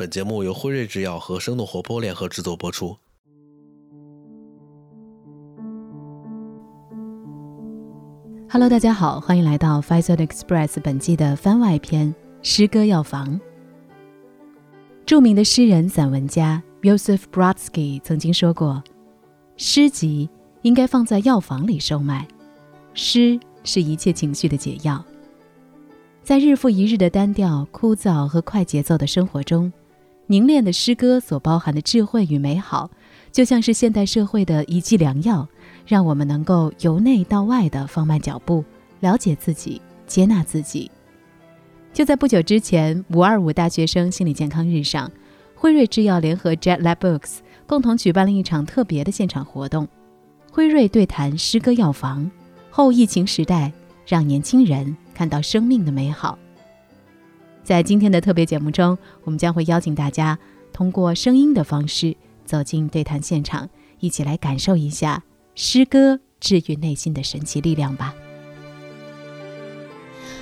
本节目由辉瑞制药和生动活泼联合制作播出。Hello，大家好，欢迎来到 f i z e r Express 本季的番外篇《诗歌药房》。著名的诗人、散文家 Yosef Brodsky 曾经说过：“诗集应该放在药房里售卖，诗是一切情绪的解药。”在日复一日的单调、枯燥和快节奏的生活中，凝练的诗歌所包含的智慧与美好，就像是现代社会的一剂良药。让我们能够由内到外的放慢脚步，了解自己，接纳自己。就在不久之前，五二五大学生心理健康日上，辉瑞制药联合 JetLab Books 共同举办了一场特别的现场活动——辉瑞对谈诗歌药房后疫情时代，让年轻人看到生命的美好。在今天的特别节目中，我们将会邀请大家通过声音的方式走进对谈现场，一起来感受一下。诗歌治愈内心的神奇力量吧。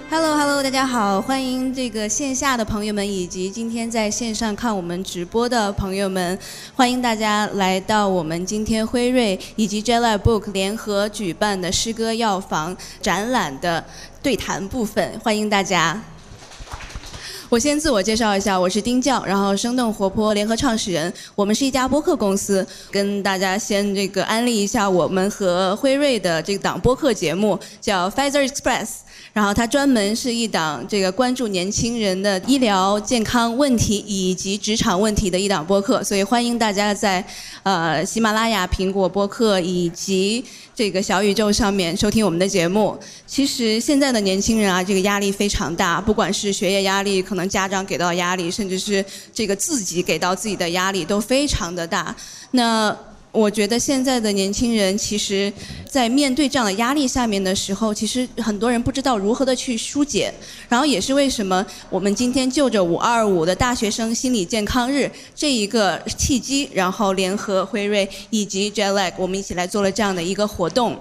Hello，Hello，大家好，欢迎这个线下的朋友们以及今天在线上看我们直播的朋友们，欢迎大家来到我们今天辉瑞以及 Jella Book 联合举办的诗歌药房展览的对谈部分，欢迎大家。我先自我介绍一下，我是丁教，然后生动活泼联合创始人。我们是一家播客公司，跟大家先这个安利一下我们和辉瑞的这档播客节目，叫 Pfizer Express。然后它专门是一档这个关注年轻人的医疗健康问题以及职场问题的一档播客，所以欢迎大家在呃喜马拉雅、苹果播客以及。这个小宇宙上面收听我们的节目，其实现在的年轻人啊，这个压力非常大，不管是学业压力，可能家长给到压力，甚至是这个自己给到自己的压力都非常的大。那我觉得现在的年轻人，其实，在面对这样的压力下面的时候，其实很多人不知道如何的去疏解。然后也是为什么我们今天就着五二五的大学生心理健康日这一个契机，然后联合辉瑞以及 j e l a g 我们一起来做了这样的一个活动。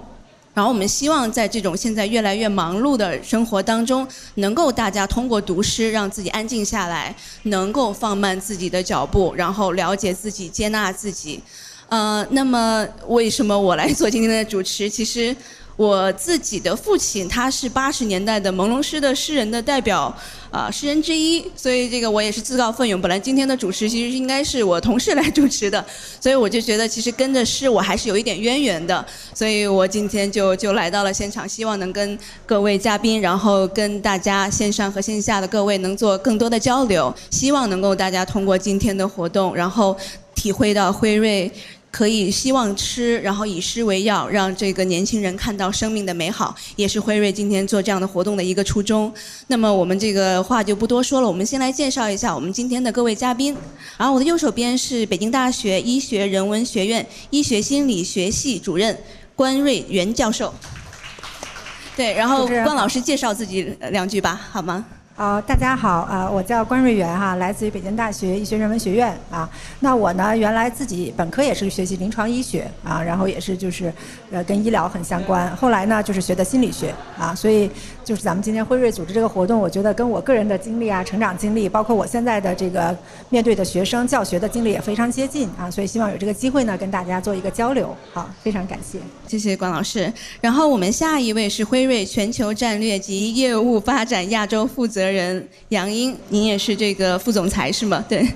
然后我们希望在这种现在越来越忙碌的生活当中，能够大家通过读诗让自己安静下来，能够放慢自己的脚步，然后了解自己，接纳自己。呃，那么为什么我来做今天的主持？其实我自己的父亲他是八十年代的朦胧诗的诗人的代表啊诗人之一，所以这个我也是自告奋勇。本来今天的主持其实应该是我同事来主持的，所以我就觉得其实跟着诗我还是有一点渊源的，所以我今天就就来到了现场，希望能跟各位嘉宾，然后跟大家线上和线下的各位能做更多的交流，希望能够大家通过今天的活动，然后体会到辉瑞。可以希望吃，然后以诗为药，让这个年轻人看到生命的美好，也是辉瑞今天做这样的活动的一个初衷。那么我们这个话就不多说了，我们先来介绍一下我们今天的各位嘉宾。然后我的右手边是北京大学医学人文学院医学心理学系主任关瑞元教授。对，然后关老师介绍自己两句吧，好吗？啊，大家好啊，我叫关瑞元哈，来自于北京大学医学人文学院啊。那我呢，原来自己本科也是学习临床医学啊，然后也是就是呃跟医疗很相关。后来呢，就是学的心理学啊，所以就是咱们今天辉瑞组织这个活动，我觉得跟我个人的经历啊、成长经历，包括我现在的这个面对的学生教学的经历也非常接近啊，所以希望有这个机会呢，跟大家做一个交流。好，非常感谢，谢谢关老师。然后我们下一位是辉瑞全球战略及业务发展亚洲负责。人杨英，您也是这个副总裁是吗？对，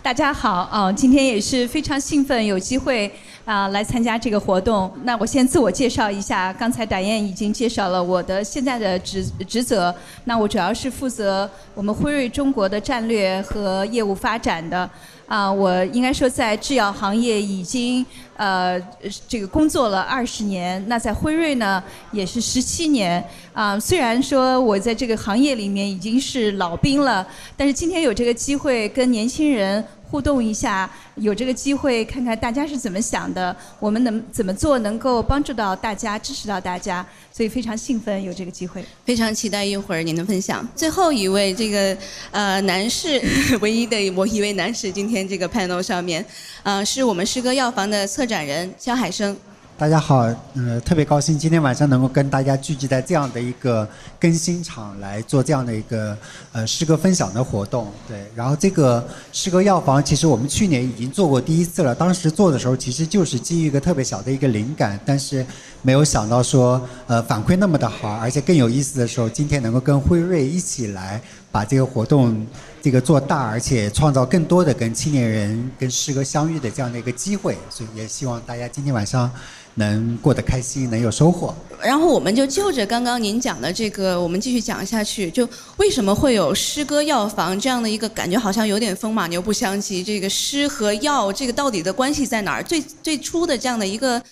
大家好啊，今天也是非常兴奋，有机会啊来参加这个活动。那我先自我介绍一下，刚才戴燕已经介绍了我的现在的职职责。那我主要是负责我们辉瑞中国的战略和业务发展的。啊，我应该说在制药行业已经呃这个工作了二十年，那在辉瑞呢也是十七年。啊，虽然说我在这个行业里面已经是老兵了，但是今天有这个机会跟年轻人。互动一下，有这个机会看看大家是怎么想的，我们能怎么做能够帮助到大家，支持到大家，所以非常兴奋有这个机会，非常期待一会儿您的分享。最后一位这个呃男士，唯一的我一位男士，今天这个 panel 上面，呃是我们诗歌药房的策展人肖海生。大家好，呃，特别高兴今天晚上能够跟大家聚集在这样的一个更新场来做这样的一个呃诗歌分享的活动。对，然后这个诗歌药房其实我们去年已经做过第一次了，当时做的时候其实就是基于一个特别小的一个灵感，但是没有想到说呃反馈那么的好，而且更有意思的时候，今天能够跟辉瑞一起来把这个活动。这个做大，而且创造更多的跟青年人、跟诗歌相遇的这样的一个机会，所以也希望大家今天晚上能过得开心，能有收获。然后我们就就着刚刚您讲的这个，我们继续讲下去。就为什么会有诗歌药房这样的一个感觉，好像有点风马牛不相及。这个诗和药，这个到底的关系在哪儿？最最初的这样的一个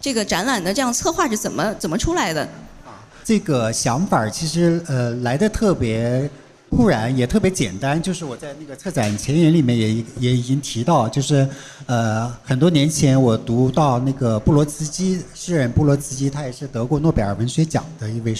这个展览的这样策划是怎么怎么出来的？这个想法其实呃来的特别。忽然也特别简单，就是我在那个策展前言里面也也已经提到，就是呃很多年前我读到那个布罗茨基诗人布罗茨基，他也是得过诺贝尔文学奖的一位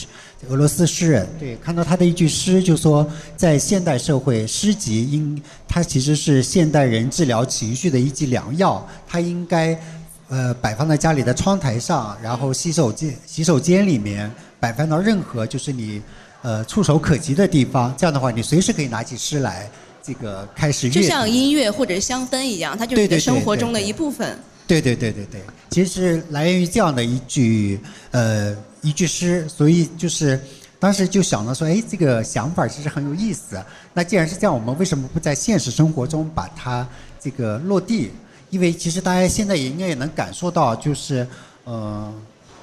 俄罗斯诗人。对，看到他的一句诗，就说在现代社会，诗集应它其实是现代人治疗情绪的一剂良药，它应该呃摆放在家里的窗台上，然后洗手间洗手间里面摆放到任何就是你。呃，触手可及的地方，这样的话，你随时可以拿起诗来，这个开始阅就像音乐或者香氛一样，它就是你的生活中的一部分。对对对对对，其实来源于这样的一句呃一句诗，所以就是当时就想到说，哎，这个想法其实很有意思。那既然是这样，我们为什么不在现实生活中把它这个落地？因为其实大家现在也应该也能感受到，就是呃。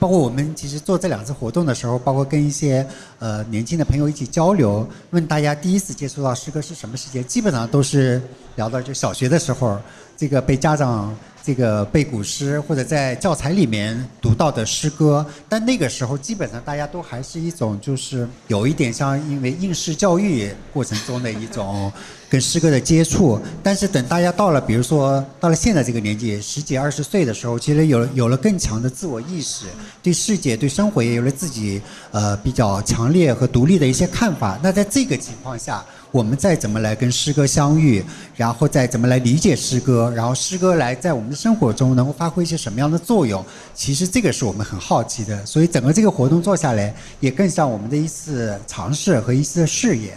包括我们其实做这两次活动的时候，包括跟一些呃年轻的朋友一起交流，问大家第一次接触到诗歌是什么时间，基本上都是聊到就小学的时候，这个被家长。这个背古诗或者在教材里面读到的诗歌，但那个时候基本上大家都还是一种就是有一点像因为应试教育过程中的一种 跟诗歌的接触。但是等大家到了，比如说到了现在这个年纪，十几二十岁的时候，其实有有了更强的自我意识，对世界对生活也有了自己呃比较强烈和独立的一些看法。那在这个情况下。我们再怎么来跟诗歌相遇，然后再怎么来理解诗歌，然后诗歌来在我们的生活中能够发挥一些什么样的作用？其实这个是我们很好奇的。所以整个这个活动做下来，也更像我们的一次尝试和一次试验。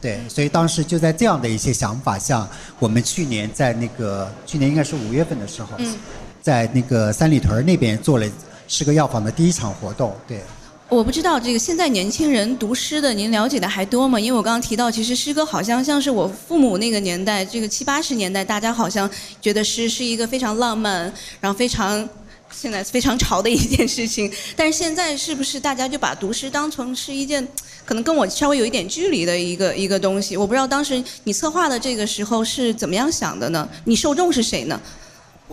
对，所以当时就在这样的一些想法下，我们去年在那个去年应该是五月份的时候，在那个三里屯那边做了诗歌药房的第一场活动。对。我不知道这个现在年轻人读诗的，您了解的还多吗？因为我刚刚提到，其实诗歌好像像是我父母那个年代，这个七八十年代，大家好像觉得诗是一个非常浪漫，然后非常现在非常潮的一件事情。但是现在是不是大家就把读诗当成是一件可能跟我稍微有一点距离的一个一个东西？我不知道当时你策划的这个时候是怎么样想的呢？你受众是谁呢？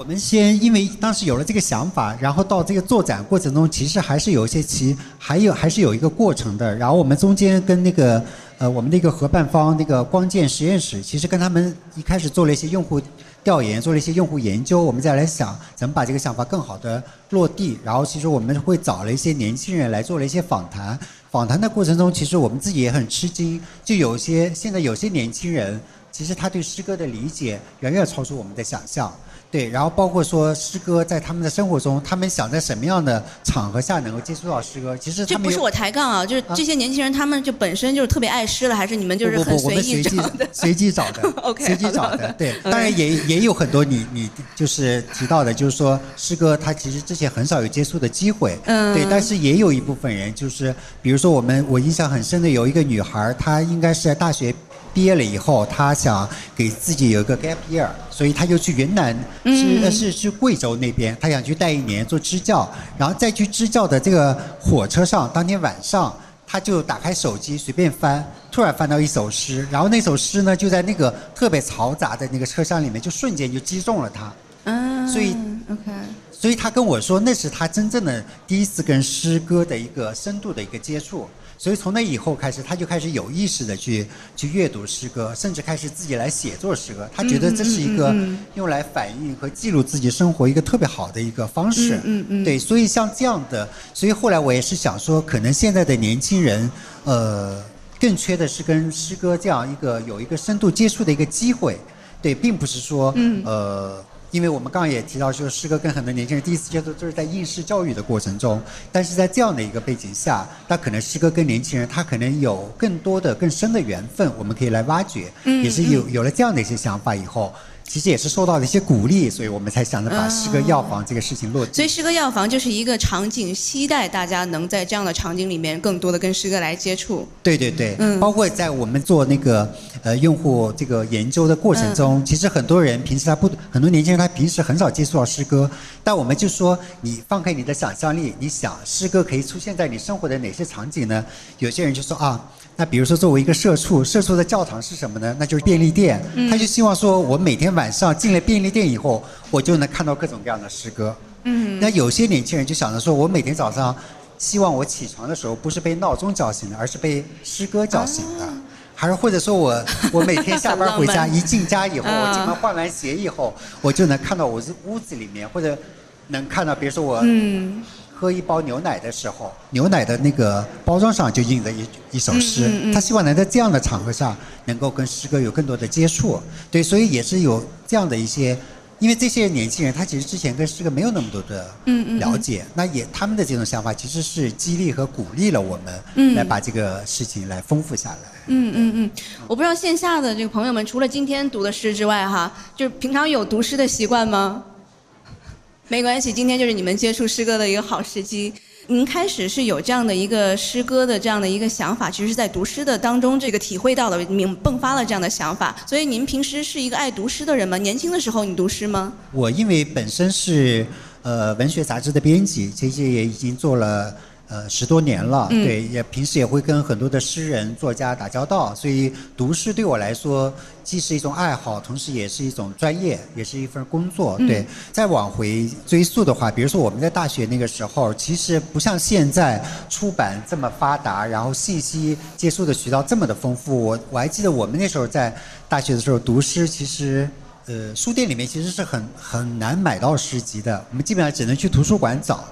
我们先，因为当时有了这个想法，然后到这个做展过程中，其实还是有一些其还有还是有一个过程的。然后我们中间跟那个呃我们那个合办方那个光剑实验室，其实跟他们一开始做了一些用户调研，做了一些用户研究，我们再来想怎么把这个想法更好的落地。然后其实我们会找了一些年轻人来做了一些访谈。访谈的过程中，其实我们自己也很吃惊，就有些现在有些年轻人，其实他对诗歌的理解远远超出我们的想象。对，然后包括说诗歌在他们的生活中，他们想在什么样的场合下能够接触到诗歌？其实这不是我抬杠啊，就是这些年轻人，他们就本身就是特别爱诗了，还是你们就是很随意找的？随机找的，随机找的。对，当然也也有很多你你就是提到的，就是说诗歌他其实之前很少有接触的机会。嗯。对，但是也有一部分人，就是比如说我们我印象很深的有一个女孩，她应该是在大学。毕业了以后，他想给自己有一个 gap year，所以他就去云南，是是去贵州那边，他想去待一年做支教，然后再去支教的这个火车上，当天晚上他就打开手机随便翻，突然翻到一首诗，然后那首诗呢就在那个特别嘈杂的那个车厢里面，就瞬间就击中了他。嗯，所以 OK，所以他跟我说，那是他真正的第一次跟诗歌的一个深度的一个接触。所以从那以后开始，他就开始有意识的去去阅读诗歌，甚至开始自己来写作诗歌。他觉得这是一个用来反映和记录自己生活一个特别好的一个方式。嗯嗯。对，所以像这样的，所以后来我也是想说，可能现在的年轻人，呃，更缺的是跟诗歌这样一个有一个深度接触的一个机会。对，并不是说，呃。因为我们刚刚也提到，就是诗歌跟很多年轻人第一次接触就是在应试教育的过程中，但是在这样的一个背景下，那可能诗歌跟年轻人他可能有更多的、更深的缘分，我们可以来挖掘。嗯也是有有了这样的一些想法以后，其实也是受到了一些鼓励，所以我们才想着把诗歌药房这个事情落地。所以诗歌药房就是一个场景，期待大家能在这样的场景里面更多的跟诗歌来接触。对对对，嗯包括在我们做那个呃用户这个研究的过程中，嗯其实很多人平时他不很多年轻人他平时很少接触到诗歌，但我们就说你放开你的想象力，你想诗歌可以出现在你生活的哪些场景呢？有些人就说啊。那比如说，作为一个社畜，社畜的教堂是什么呢？那就是便利店。嗯他就希望说，我每天晚上进了便利店以后，我就能看到各种各样的诗歌。嗯那有些年轻人就想着说，我每天早上希望我起床的时候不是被闹钟叫醒的，而是被诗歌叫醒的。还是或者说我我每天下班 回家，一进家以后，啊我进门换完鞋以后，我就能看到我这屋子里面，或者能看到，比如说我嗯喝一包牛奶的时候，牛奶的那个包装上就印着一一首诗。嗯嗯嗯他希望能在这样的场合上，能够跟诗歌有更多的接触。对，所以也是有这样的一些，因为这些年轻人他其实之前跟诗歌没有那么多的了解，那也他们的这种想法其实是激励和鼓励了我们，嗯来把这个事情来丰富下来。嗯嗯嗯，我不知道线下的这个朋友们，除了今天读的诗之外，哈，就是平常有读诗的习惯吗？没关系，今天就是你们接触诗歌的一个好时机。您开始是有这样的一个诗歌的这样的一个想法，其实是在读诗的当中，这个体会到了，明迸发了这样的想法。所以您平时是一个爱读诗的人吗？年轻的时候你读诗吗？我因为本身是呃文学杂志的编辑，其实也已经做了呃十多年了，嗯对，也平时也会跟很多的诗人、作家打交道，所以读诗对我来说既是一种爱好，同时也是一种专业，也是一份工作。嗯对，再往回追溯的话，比如说我们在大学那个时候，其实不像现在出版这么发达，然后信息接触的渠道这么的丰富。我我还记得我们那时候在大学的时候读诗，其实。呃，书店里面其实是很很难买到诗集的，我们基本上只能去图书馆找。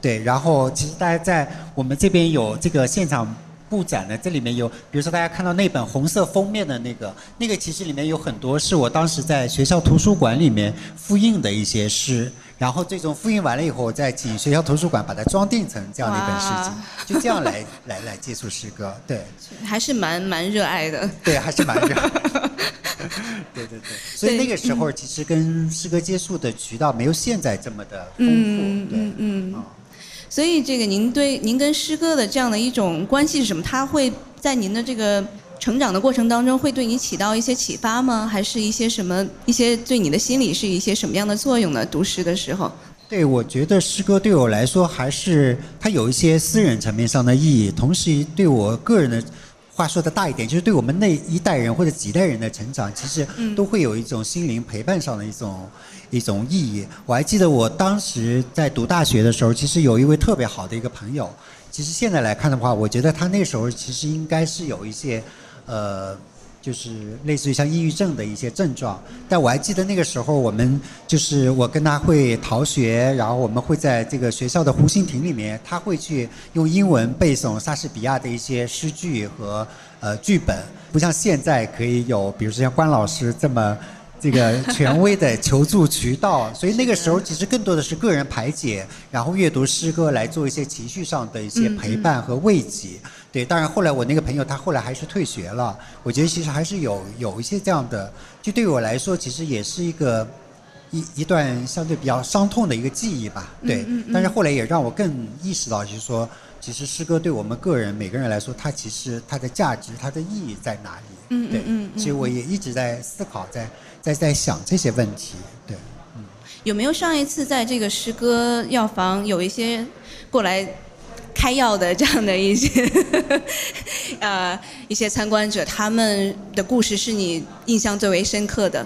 对，然后其实大家在我们这边有这个现场布展的，这里面有，比如说大家看到那本红色封面的那个，那个其实里面有很多是我当时在学校图书馆里面复印的一些诗，然后最终复印完了以后，我再请学校图书馆把它装订成这样的一本诗集，就这样来来来接触诗歌，对。还是蛮蛮热爱的。对，还是蛮热爱。对对对，所以那个时候其实跟诗歌接触的渠道没有现在这么的丰富。嗯对，嗯嗯啊所以这个您对您跟诗歌的这样的一种关系是什么？他会在您的这个成长的过程当中，会对你起到一些启发吗？还是一些什么一些对你的心理是一些什么样的作用呢？读诗的时候，对，我觉得诗歌对我来说还是它有一些私人层面上的意义，同时对我个人的。话说的大一点，就是对我们那一代人或者几代人的成长，其实都会有一种心灵陪伴上的一种一种意义。我还记得我当时在读大学的时候，其实有一位特别好的一个朋友。其实现在来看的话，我觉得他那时候其实应该是有一些，呃，就是类似于像抑郁症的一些症状。但我还记得那个时候，我们就是我跟他会逃学，然后我们会在这个学校的湖心亭里面，他会去用英文背诵莎士比亚的一些诗句和呃剧本，不像现在可以有，比如说像关老师这么。这个 权威的求助渠道，所以那个时候其实更多的是个人排解，然后阅读诗歌来做一些情绪上的一些陪伴和慰藉。对，当然后来我那个朋友他后来还是退学了，我觉得其实还是有有一些这样的，就对我来说其实也是一个一一段相对比较伤痛的一个记忆吧。对，但是后来也让我更意识到，就是说，其实诗歌对我们个人每个人来说，它其实它的价值、它的意义在哪里？嗯对，嗯嗯所以我也一直在思考，在在在想这些问题。对，嗯有没有上一次在这个诗歌药房有一些过来开药的这样的一些 呃一些参观者，他们的故事是你印象最为深刻的？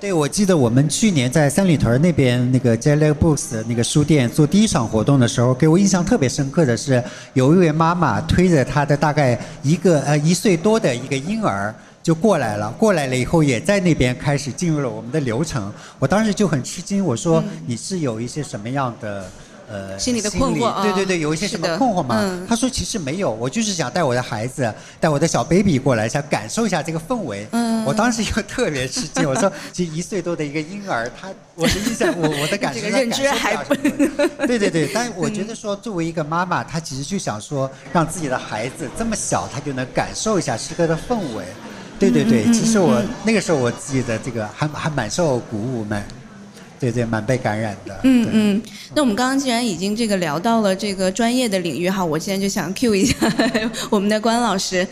对，我记得我们去年在三里屯那边那个 Jelly Books 那个书店做第一场活动的时候，给我印象特别深刻的是，有一位妈妈推着她的大概一个呃一岁多的一个婴儿就过来了，过来了以后也在那边开始进入了我们的流程。我当时就很吃惊，我说你是有一些什么样的呃心里的困惑啊对对对，有一些什么困惑嘛？嗯他说其实没有，我就是想带我的孩子，带我的小 baby 过来，想感受一下这个氛围。嗯我当时就特别吃惊，我说其实一岁多的一个婴儿，他我的印象，我我的感受这个认知还不对对对，但我觉得说作为一个妈妈，她其实就想说让自己的孩子这么小，他就能感受一下诗歌的氛围。对对对，其实我那个时候我自己的这个还还蛮受鼓舞，蛮对对蛮被感染的。嗯嗯，那我们刚刚既然已经这个聊到了这个专业的领域哈，我现在就想 cue 一下 我们的关老师。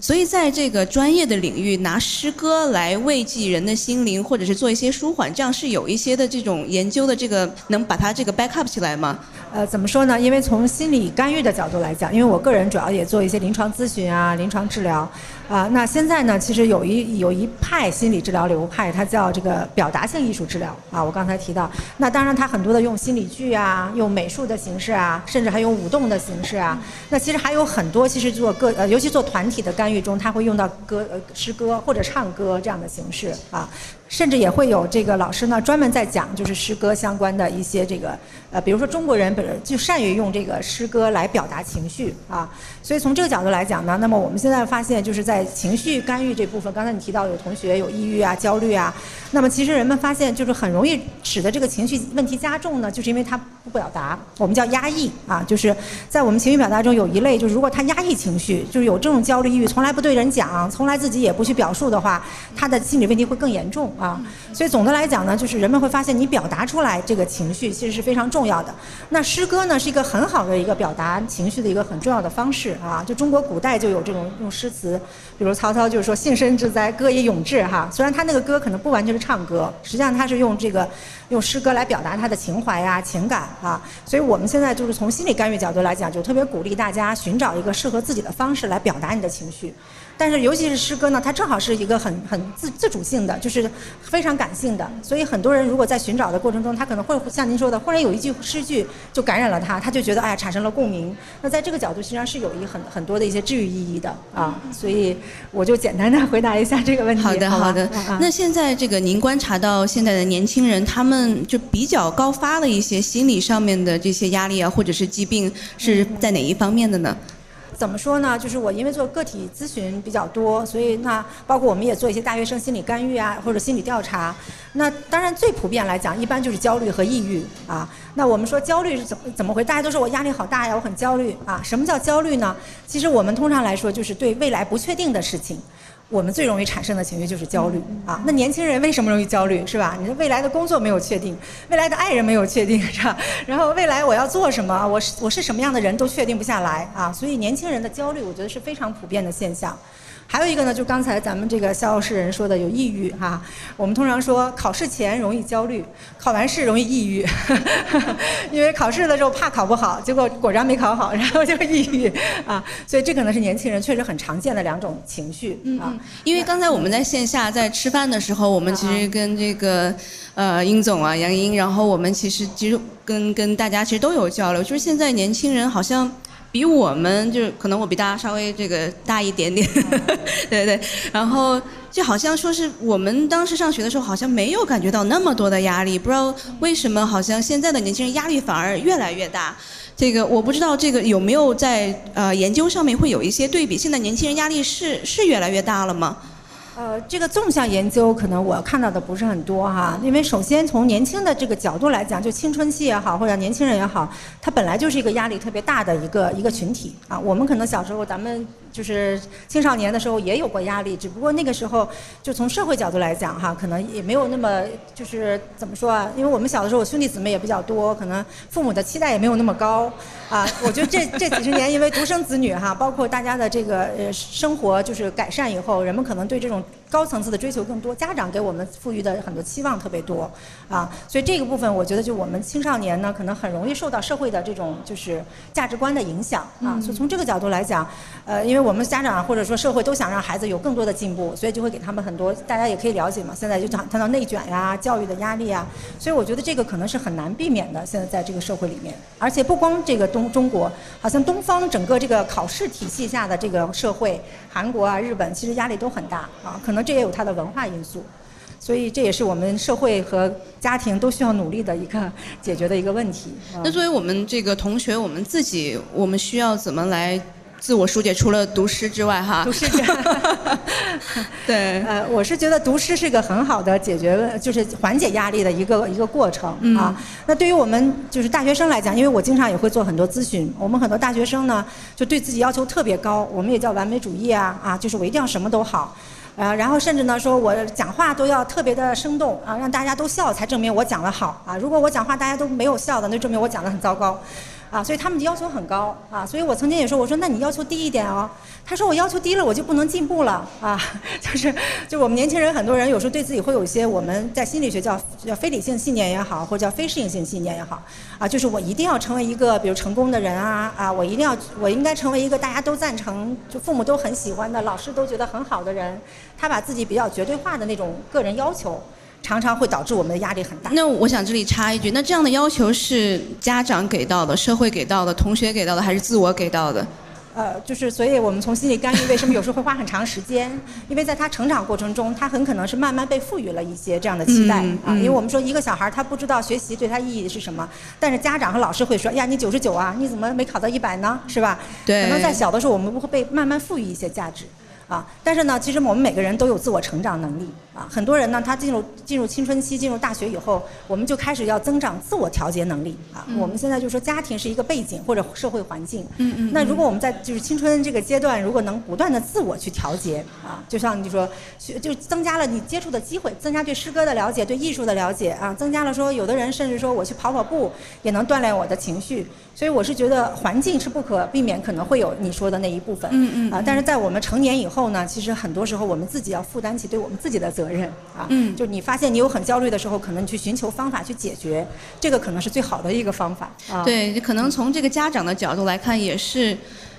所以在这个专业的领域，拿诗歌来慰藉人的心灵，或者是做一些舒缓，这样是有一些的这种研究的这个能把它这个 back up 起来吗？呃，怎么说呢？因为从心理干预的角度来讲，因为我个人主要也做一些临床咨询啊、临床治疗，啊、那现在呢，其实有一有一派心理治疗流派，它叫这个表达性艺术治疗啊。我刚才提到，那当然它很多的用心理剧啊，用美术的形式啊，甚至还用舞动的形式啊。那其实还有很多，其实做个呃，尤其做团体的干预中，它会用到歌呃诗歌或者唱歌这样的形式啊。甚至也会有这个老师呢专门在讲就是诗歌相关的一些这个呃，比如说中国人本就善于用这个诗歌来表达情绪啊，所以从这个角度来讲呢，那么我们现在发现就是在情绪干预这部分，刚才你提到有同学有抑郁啊、焦虑啊，那么其实人们发现就是很容易使得这个情绪问题加重呢，就是因为他不表达，我们叫压抑啊，就是在我们情绪表达中有一类就是如果他压抑情绪，就是有这种焦虑抑郁，从来不对人讲，从来自己也不去表述的话，他的心理问题会更严重啊。所以总的来讲呢，就是人们会发现你表达出来这个情绪其实是非常重要的。那诗歌呢是一个很好的一个表达情绪的一个很重要的方式啊。就中国古代就有这种用诗词，比如曹操就是说“幸深之哉，歌以咏志”哈。虽然他那个歌可能不完全是唱歌，实际上他是用这个用诗歌来表达他的情怀呀、情感啊。所以我们现在就是从心理干预角度来讲，就特别鼓励大家寻找一个适合自己的方式来表达你的情绪。但是尤其是诗歌呢，它正好是一个很很自自主性的，就是非常感性的。所以很多人如果在寻找的过程中，他可能会像您说的，忽然有一句诗句就感染了他，他就觉得哎呀产生了共鸣。那在这个角度实际上是有一很很多的一些治愈意义的啊。所以我就简单的回答一下这个问题。好的，好的。那现在这个您观察到现在的年轻人，他们就比较高发的一些心理上面的这些压力啊，或者是疾病，是在哪一方面的呢？怎么说呢？就是我因为做个体咨询比较多，所以那包括我们也做一些大学生心理干预啊，或者心理调查。那当然最普遍来讲，一般就是焦虑和抑郁啊。那我们说焦虑是怎么怎么回？大家都说我压力好大呀，我很焦虑啊。什么叫焦虑呢？其实我们通常来说就是对未来不确定的事情。我们最容易产生的情绪就是焦虑啊。那年轻人为什么容易焦虑？是吧？你的未来的工作没有确定，未来的爱人没有确定，是吧？然后未来我要做什么，我是我是什么样的人都确定不下来啊。所以年轻人的焦虑，我觉得是非常普遍的现象。还有一个呢，就刚才咱们这个肖诗人说的有抑郁哈、我们通常说考试前容易焦虑，考完试容易抑郁，因为考试的时候怕考不好，结果果然没考好，然后就抑郁啊。所以这可能是年轻人确实很常见的两种情绪啊。因为刚才我们在线下在吃饭的时候，我们其实跟这个呃殷总啊杨英，然后我们其实其实跟跟大家其实都有交流，就是现在年轻人好像。比我们就是可能我比大家稍微这个大一点点，对对，然后就好像说是我们当时上学的时候好像没有感觉到那么多的压力，不知道为什么好像现在的年轻人压力反而越来越大。这个我不知道这个有没有在呃研究上面会有一些对比，现在年轻人压力是是越来越大了吗？呃，这个纵向研究可能我看到的不是很多哈，因为首先从年轻的这个角度来讲，就青春期也好，或者年轻人也好，他本来就是一个压力特别大的一个一个群体啊。我们可能小时候咱们就是青少年的时候也有过压力，只不过那个时候就从社会角度来讲哈，可能也没有那么就是怎么说啊？因为我们小的时候兄弟姊妹也比较多，可能父母的期待也没有那么高啊。我觉得这这几十年因为独生子女哈，包括大家的这个呃生活就是改善以后，人们可能对这种高层次的追求更多，家长给我们赋予的很多期望特别多啊。所以这个部分我觉得就我们青少年呢，可能很容易受到社会的这种就是价值观的影响啊。所以从这个角度来讲，呃，因为我们家长或者说社会都想让孩子有更多的进步，所以就会给他们很多，大家也可以了解嘛。现在就谈谈到内卷呀、教育的压力啊，所以我觉得这个可能是很难避免的。现在在这个社会里面，而且不光这个东中国，好像东方整个这个考试体系下的这个社会，韩国啊、日本其实压力都很大啊，可能这也有它的文化因素。所以这也是我们社会和家庭都需要努力的一个解决的一个问题。那作为我们这个同学，我们自己，我们需要怎么来自我疏解？除了读诗之外，哈。读诗。对。呃，我是觉得读诗是个很好的解决，就是缓解压力的一个一个过程啊。那对于我们就是大学生来讲，因为我经常也会做很多咨询，我们很多大学生呢，就对自己要求特别高，我们也叫完美主义啊啊，就是我一定要什么都好。啊，然后甚至呢，说我讲话都要特别的生动啊，让大家都笑才证明我讲的好啊。如果我讲话大家都没有笑的，那证明我讲的很糟糕。啊，所以他们的要求很高啊，所以我曾经也说，我说那你要求低一点哦。他说我要求低了，我就不能进步了啊。就是，就我们年轻人很多人有时候对自己会有一些我们在心理学叫叫非理性信念也好，或者叫非适应性信念也好啊，就是我一定要成为一个比如成功的人啊啊，我一定要我应该成为一个大家都赞成，就父母都很喜欢的，老师都觉得很好的人。他把自己比较绝对化的那种个人要求。常常会导致我们的压力很大。那我想这里插一句，那这样的要求是家长给到的、社会给到的、同学给到的，还是自我给到的？呃，就是，所以我们从心理干预，为什么有时候会花很长时间？因为在他成长过程中，他很可能是慢慢被赋予了一些这样的期待啊。因为我们说一个小孩他不知道学习对他意义是什么，但是家长和老师会说：“呀，你九十九啊，你怎么没考到一百呢？是吧？”对。可能在小的时候，我们会被慢慢赋予一些价值。啊，但是呢，其实我们每个人都有自我成长能力啊。很多人呢，他进入进入青春期、进入大学以后，我们就开始要增长自我调节能力啊。我们现在就说家庭是一个背景或者社会环境。嗯嗯。那如果我们在就是青春这个阶段，如果能不断的自我去调节啊，就像你说，就增加了你接触的机会，增加对诗歌的了解、对艺术的了解啊，增加了说有的人甚至说我去跑跑步也能锻炼我的情绪。所以我是觉得环境是不可避免，可能会有你说的那一部分。嗯嗯。啊，但是在我们成年以后呢，其实很多时候我们自己要负担起对我们自己的责任啊。嗯。就你发现你有很焦虑的时候，可能你去寻求方法去解决，这个可能是最好的一个方法。啊。对，可能从这个家长的角度来看，也是。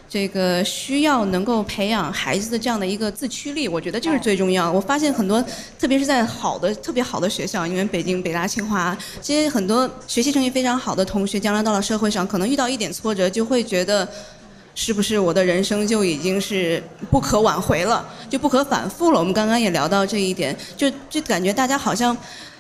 这个需要能够培养孩子的这样的一个自驱力，我觉得这是最重要。我发现很多，特别是在好的、特别好的学校，因为北京北大、清华这些很多学习成绩非常好的同学，将来到了社会上，可能遇到一点挫折，就会觉得，是不是我的人生就已经是不可挽回了，就不可反复了？我们刚刚也聊到这一点，就就感觉大家好像。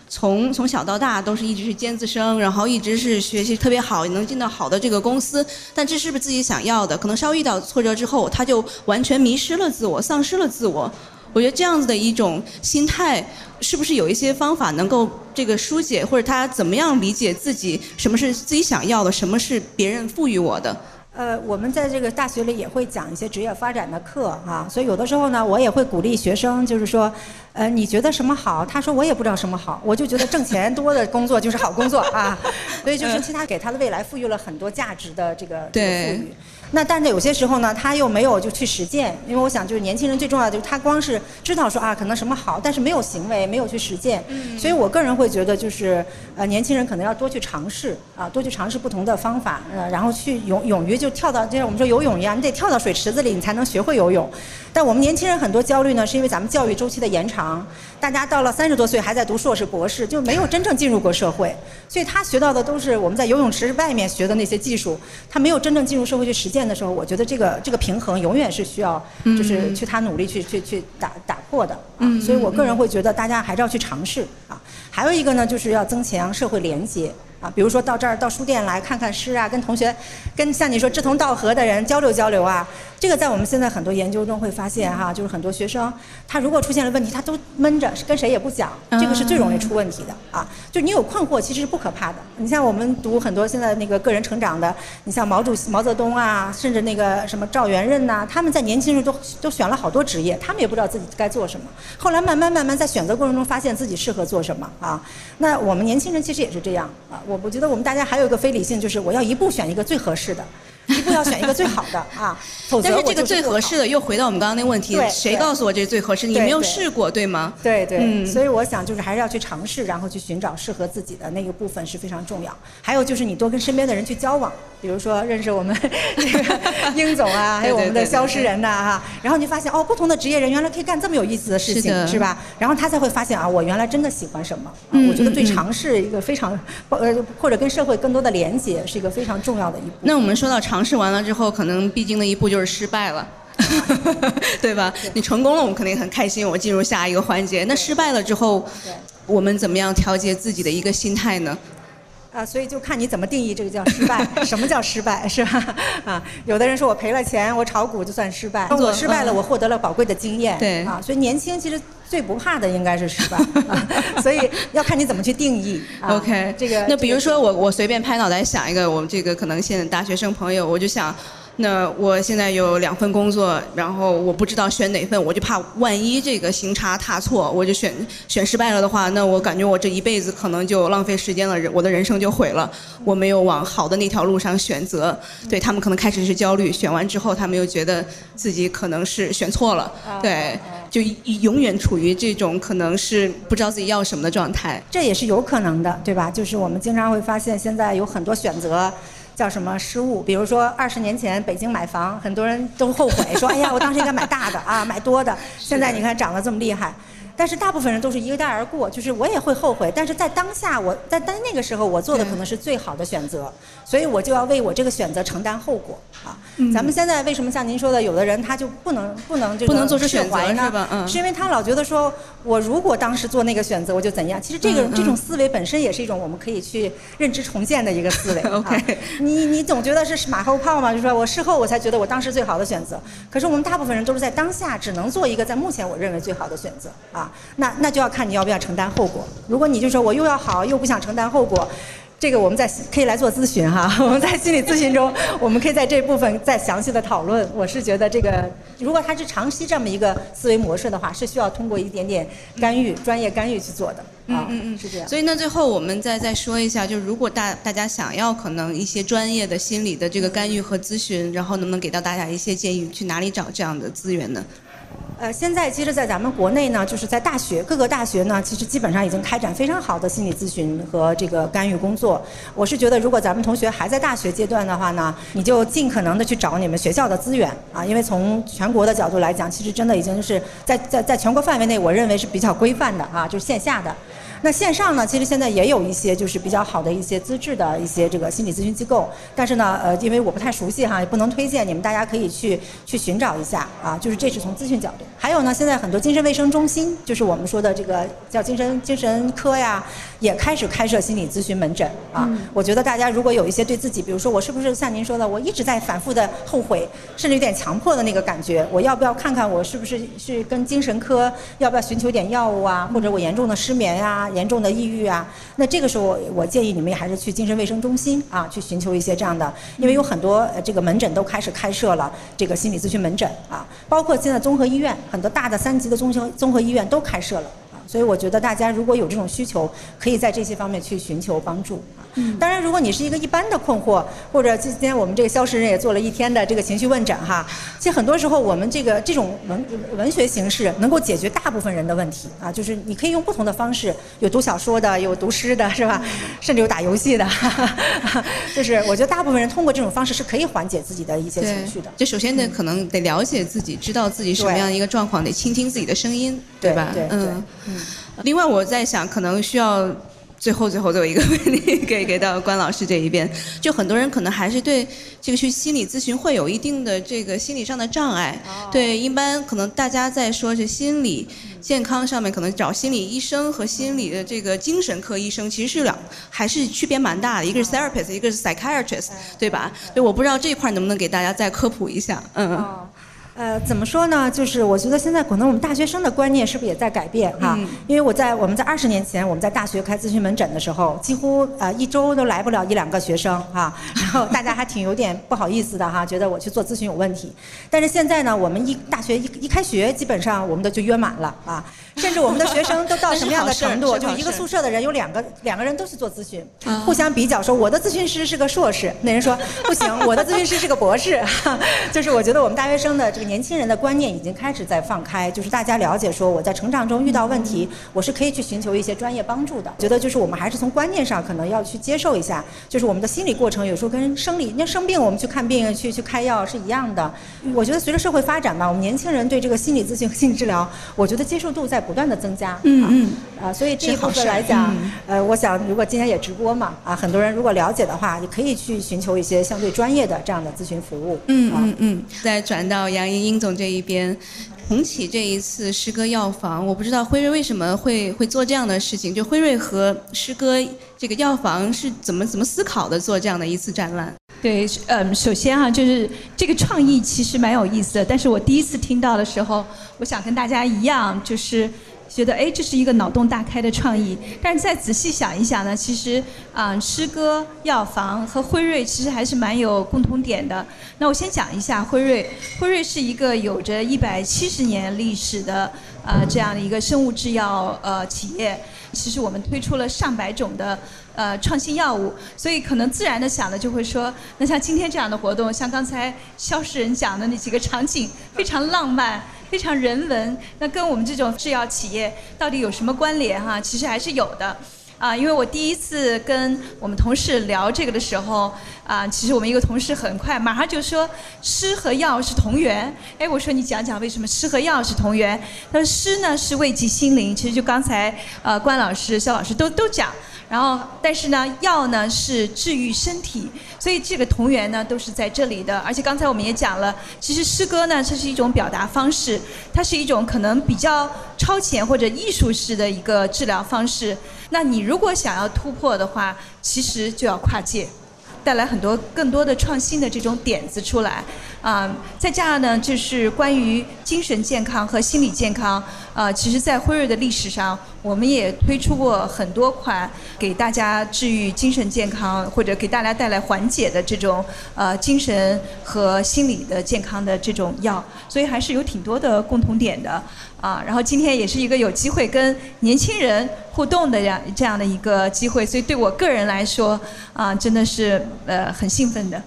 从从小到大都是一直是尖子生，然后一直是学习特别好，能进到好的这个公司。但这是不是自己想要的？可能稍遇到挫折之后，他就完全迷失了自我，丧失了自我。我觉得这样子的一种心态，是不是有一些方法能够这个疏解，或者他怎么样理解自己什么是自己想要的，什么是别人赋予我的？呃，我们在这个大学里也会讲一些职业发展的课啊，所以有的时候呢，我也会鼓励学生，就是说，呃，你觉得什么好？他说我也不知道什么好，我就觉得挣钱多的工作就是好工作啊，所以就是其他给他的未来赋予了很多价值的这个这个赋予。那但是有些时候呢，他又没有就去实践，因为我想就是年轻人最重要的就是他光是知道说啊可能什么好，但是没有行为，没有去实践。所以我个人会觉得就是呃年轻人可能要多去尝试啊，多去尝试不同的方法，呃然后去勇勇于就跳到就像我们说游泳一样，你得跳到水池子里你才能学会游泳。但我们年轻人很多焦虑呢，是因为咱们教育周期的延长，大家到了三十多岁还在读硕士博士，就没有真正进入过社会，所以他学到的都是我们在游泳池外面学的那些技术，他没有真正进入社会去实践的时候，我觉得这个这个平衡永远是需要，就是去他努力去去去打打破的啊。所以我个人会觉得大家还是要去尝试啊。还有一个呢，就是要增强社会连接。啊，比如说到这儿到书店来看看诗啊，跟同学，跟像你说志同道合的人交流交流啊，这个在我们现在很多研究中会发现哈，就是很多学生他如果出现了问题，他都闷着，跟谁也不讲，这个是最容易出问题的啊。就你有困惑，其实是不可怕的。你像我们读很多现在那个个人成长的，你像毛主席、毛泽东啊，甚至那个什么赵元任呐，他们在年轻时候都都选了好多职业，他们也不知道自己该做什么，后来慢慢慢慢在选择过程中发现自己适合做什么啊。那我们年轻人其实也是这样啊。我我觉得我们大家还有一个非理性，就是我要一步选一个最合适的。一步要选一个最好的 啊，否则但是这个最合适的又回到我们刚刚那个问题，谁告诉我这是最合适？你没有试过对吗？对对，所以我想就是还是要去尝试，然后去寻找适合自己的那个部分是非常重要。还有就是你多跟身边的人去交往，比如说认识我们这 个英总啊，还有我们的消失人呐哈，然后你发现哦，不同的职业人原来可以干这么有意思的事情，是吧？然后他才会发现啊，我原来真的喜欢什么。我觉得对尝试一个非常呃或者跟社会更多的连接是一个非常重要的一步。那我们说到尝。尝试完了之后，可能必经的一步就是失败了。对吧？你成功了，我们肯定很开心，我进入下一个环节。那失败了之后，我们怎么样调节自己的一个心态呢？啊，所以就看你怎么定义这个叫失败，什么叫失败，是吧？啊，有的人说我赔了钱，我炒股就算失败，我失败了，我获得了宝贵的经验，对啊，所以年轻其实最不怕的应该是失败，啊、所以要看你怎么去定义。啊、OK，这个那比如说我我随便拍脑袋想一个，我们这个可能现在大学生朋友，我就想。那我现在有两份工作，然后我不知道选哪份，我就怕万一这个行差踏错，我就选选失败了的话，那我感觉我这一辈子可能就浪费时间了，我的人生就毁了。我没有往好的那条路上选择，对他们可能开始是焦虑，选完之后他们又觉得自己可能是选错了，对，就永远处于这种可能是不知道自己要什么的状态。这也是有可能的，对吧？就是我们经常会发现现在有很多选择。叫什么失误？比如说二十年前北京买房，很多人都后悔说：“哎呀，我当时应该买大的啊，买多的。”现在你看涨得这么厉害，但是大部分人都是一带而过。就是我也会后悔，但是在当下，我在在那个时候我做的可能是最好的选择，所以我就要为我这个选择承担后果啊。嗯、咱们现在为什么像您说的，有的人他就不能不能这个不能做出选择呢？是？嗯，是因为他老觉得说我如果当时做那个选择，我就怎样？其实这个、这种思维本身也是一种我们可以去认知重建的一个思维。OK，、啊、你你总觉得是马后炮嘛？就说我事后我才觉得我当时最好的选择。可是我们大部分人都是在当下只能做一个在目前我认为最好的选择啊。那那就要看你要不要承担后果。如果你就说我又要好又不想承担后果。这个我们在可以来做咨询哈，我们在心理咨询中，我们可以在这部分再详细的讨论。我是觉得这个，如果它是长期这么一个思维模式的话，是需要通过一点点干预、专业干预去做的。啊、嗯嗯嗯，是这样。所以那，最后我们再再说一下，就是如果大大家想要可能一些专业的心理的这个干预和咨询，然后能不能给到大家一些建议，去哪里找这样的资源呢？呃，现在其实，在咱们国内呢，就是在大学各个大学呢，其实基本上已经开展非常好的心理咨询和这个干预工作。我是觉得，如果咱们同学还在大学阶段的话呢，你就尽可能的去找你们学校的资源啊，因为从全国的角度来讲，其实真的已经是在在在全国范围内，我认为是比较规范的啊，就是线下的。那线上呢，其实现在也有一些就是比较好的一些资质的一些这个心理咨询机构，但是呢，呃，因为我不太熟悉哈，也不能推荐你们，大家可以去去寻找一下啊。就是这是从咨询角度。还有呢，现在很多精神卫生中心，就是我们说的这个叫精神精神科呀，也开始开设心理咨询门诊啊。嗯、我觉得大家如果有一些对自己，比如说我是不是像您说的，我一直在反复的后悔，甚至有点强迫的那个感觉，我要不要看看我是不是去跟精神科，要不要寻求点药物啊，或者我严重的失眠呀、啊。严重的抑郁啊，那这个时候我我建议你们还是去精神卫生中心啊，去寻求一些这样的，因为有很多这个门诊都开始开设了这个心理咨询门诊啊，包括现在综合医院很多大的三级的综合综合医院都开设了啊，所以我觉得大家如果有这种需求，可以在这些方面去寻求帮助啊。当然，如果你是一个一般的困惑，或者今天我们这个肖诗人也做了一天的这个情绪问诊哈，其实很多时候我们这个这种文文学形式能够解决大部分人的问题啊，就是你可以用不同的方式，有读小说的，有读诗的，是吧？甚至有打游戏的，就是我觉得大部分人通过这种方式是可以缓解自己的一些情绪的。就首先得可能得了解自己，知道自己什么样一个状况，得倾听自己的声音，对吧？对嗯。另外，我在想，可能需要。最后，最后最后一个问题给给到关老师这一边，就很多人可能还是对这个去心理咨询会有一定的这个心理上的障碍。哦、对，一般可能大家在说是心理健康上面，可能找心理医生和心理的这个精神科医生其实是两还是区别蛮大的，一个是 therapist，一个是 psychiatrist，对吧？对，我不知道这一块能不能给大家再科普一下，嗯。哦呃，怎么说呢？就是我觉得现在可能我们大学生的观念是不是也在改变哈？嗯、因为我在我们在二十年前我们在大学开咨询门诊的时候，几乎呃一周都来不了一两个学生哈，然后大家还挺有点不好意思的哈，觉得我去做咨询有问题。但是现在呢，我们一大学一一开学，基本上我们的就约满了啊，甚至我们的学生都到 什么样的程度？就一个宿舍的人有两个两个人都去做咨询，啊、互相比较说我的咨询师是个硕士，那人说不行，我的咨询师是个博士，就是我觉得我们大学生的这个。年轻人的观念已经开始在放开，就是大家了解说我在成长中遇到问题，我是可以去寻求一些专业帮助的。觉得就是我们还是从观念上可能要去接受一下，就是我们的心理过程有时候跟生理，那生病我们去看病去去开药是一样的。我觉得随着社会发展吧，我们年轻人对这个心理咨询和心理治疗，我觉得接受度在不断的增加。嗯嗯。啊，所以这一部分来讲，嗯呃，我想如果今天也直播嘛，啊，很多人如果了解的话，也可以去寻求一些相对专业的这样的咨询服务。嗯啊嗯嗯，再转到杨莹英总这一边，重启这一次诗歌药房，我不知道辉瑞为什么会会做这样的事情，就辉瑞和诗歌这个药房是怎么怎么思考的做这样的一次展览？对，嗯，首先啊、就是这个创意其实蛮有意思的，但是我第一次听到的时候，我想跟大家一样，就是觉得哎，这是一个脑洞大开的创意。但是再仔细想一想呢，其实啊、诗歌药房和辉瑞其实还是蛮有共同点的。那我先讲一下辉瑞，辉瑞是一个有着一百七十年历史的呃这样的一个生物制药呃企业。其实我们推出了上百种的呃创新药物，所以可能自然的想的就会说，那像今天这样的活动，像刚才肖世仁讲的那几个场景，非常浪漫。非常人文，那跟我们这种制药企业到底有什么关联哈？其实还是有的。啊，因为我第一次跟我们同事聊这个的时候，啊，其实我们一个同事很快马上就说诗和药是同源。哎，我说你讲讲为什么诗和药是同源？他说诗呢是慰藉心灵，其实就刚才呃关老师、肖老师都都讲。然后，但是呢，药呢是治愈身体，所以这个同源呢都是在这里的。而且刚才我们也讲了，其实诗歌呢，这是一种表达方式，它是一种可能比较超前或者艺术式的一个治疗方式。那你如果想要突破的话，其实就要跨界。带来很多更多的创新的这种点子出来，啊、再加上呢，就是关于精神健康和心理健康，呃，其实，在辉瑞的历史上，我们也推出过很多款给大家治愈精神健康或者给大家带来缓解的这种呃精神和心理的健康的这种药，所以还是有挺多的共同点的。啊，然后今天也是一个有机会跟年轻人互动的这样这样的一个机会，所以对我个人来说，啊，真的是呃很兴奋的。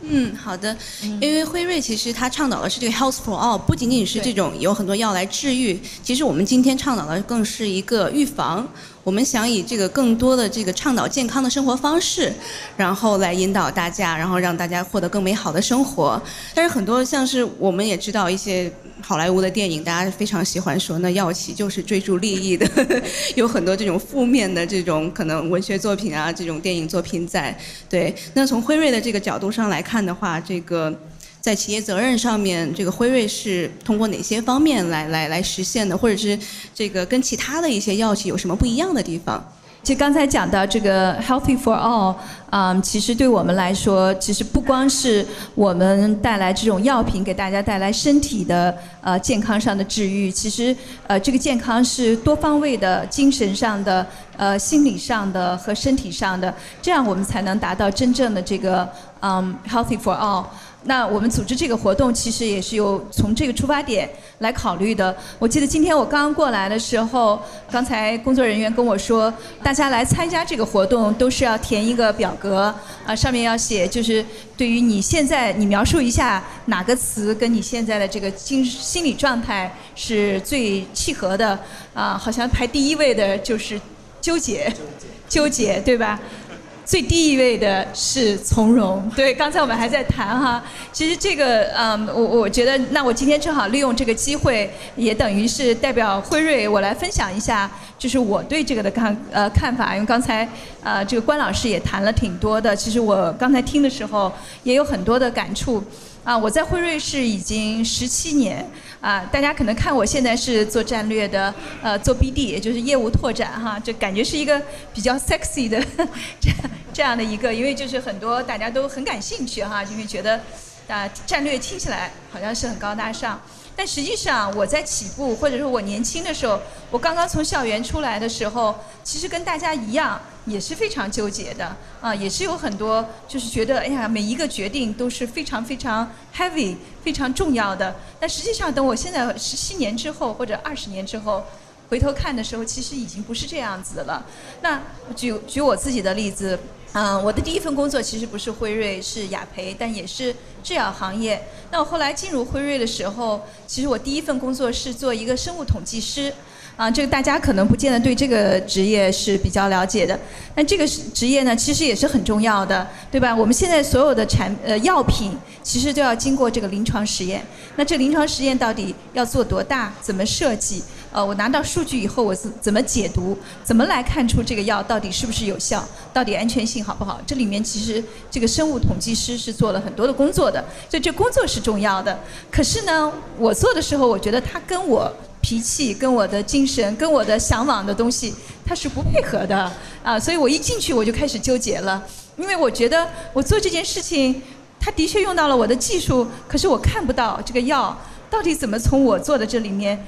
嗯，好的。因为辉瑞其实它倡导的是这个 health for all，不仅仅是这种有很多药来治愈，其实我们今天倡导的更是一个预防。我们想以这个更多的这个倡导健康的生活方式，然后来引导大家，然后让大家获得更美好的生活。但是很多像是我们也知道一些好莱坞的电影，大家非常喜欢说那药企就是追逐利益的，有很多这种负面的这种可能文学作品啊，这种电影作品在。对，那从辉瑞的这个角度上来看的话，这个在企业责任上面，这个辉瑞是通过哪些方面来来来实现的，或者是这个跟其他的一些药企有什么不一样的地方？就刚才讲到这个 healthy for all，嗯，其实对我们来说，其实不光是我们带来这种药品给大家带来身体的呃健康上的治愈，其实呃这个健康是多方位的，精神上的、呃心理上的和身体上的，这样我们才能达到真正的这个嗯 healthy for all。那我们组织这个活动，其实也是有从这个出发点来考虑的。我记得今天我刚刚过来的时候，刚才工作人员跟我说，大家来参加这个活动都是要填一个表格，啊，上面要写就是对于你现在，你描述一下哪个词跟你现在的这个精心理状态是最契合的，啊，好像排第一位的就是纠结，纠结，对吧？最低一位的是从容。对，刚才我们还在谈哈，其实这个，嗯，我我觉得，那我今天正好利用这个机会，也等于是代表辉瑞，我来分享一下，就是我对这个的看呃看法。因为刚才呃这个关老师也谈了挺多的，其实我刚才听的时候也有很多的感触。啊，我在辉瑞是已经十七年啊，大家可能看我现在是做战略的，呃，做 BD，也就是业务拓展哈，就感觉是一个比较 sexy 的这样 这样的一个，因为就是很多大家都很感兴趣哈，因为觉得啊战略听起来好像是很高大上。但实际上，我在起步，或者说我年轻的时候，我刚刚从校园出来的时候，其实跟大家一样，也是非常纠结的啊，也是有很多就是觉得，哎呀，每一个决定都是非常非常 heavy、非常重要的。但实际上，等我现在十七年之后，或者二十年之后，回头看的时候，其实已经不是这样子了。那举举我自己的例子。嗯，我的第一份工作其实不是辉瑞，是雅培，但也是制药行业。那我后来进入辉瑞的时候，其实我第一份工作是做一个生物统计师。啊，这个大家可能不见得对这个职业是比较了解的。那这个职业呢，其实也是很重要的，对吧？我们现在所有的产呃药品，其实都要经过这个临床实验。那这临床实验到底要做多大？怎么设计？呃，我拿到数据以后，我是怎么解读？怎么来看出这个药到底是不是有效？到底安全性好不好？这里面其实这个生物统计师是做了很多的工作的，所以这工作是重要的。可是呢，我做的时候，我觉得它跟我脾气、跟我的精神、跟我的向往的东西，它是不配合的啊。所以我一进去我就开始纠结了，因为我觉得我做这件事情，它的确用到了我的技术，可是我看不到这个药到底怎么从我做的这里面。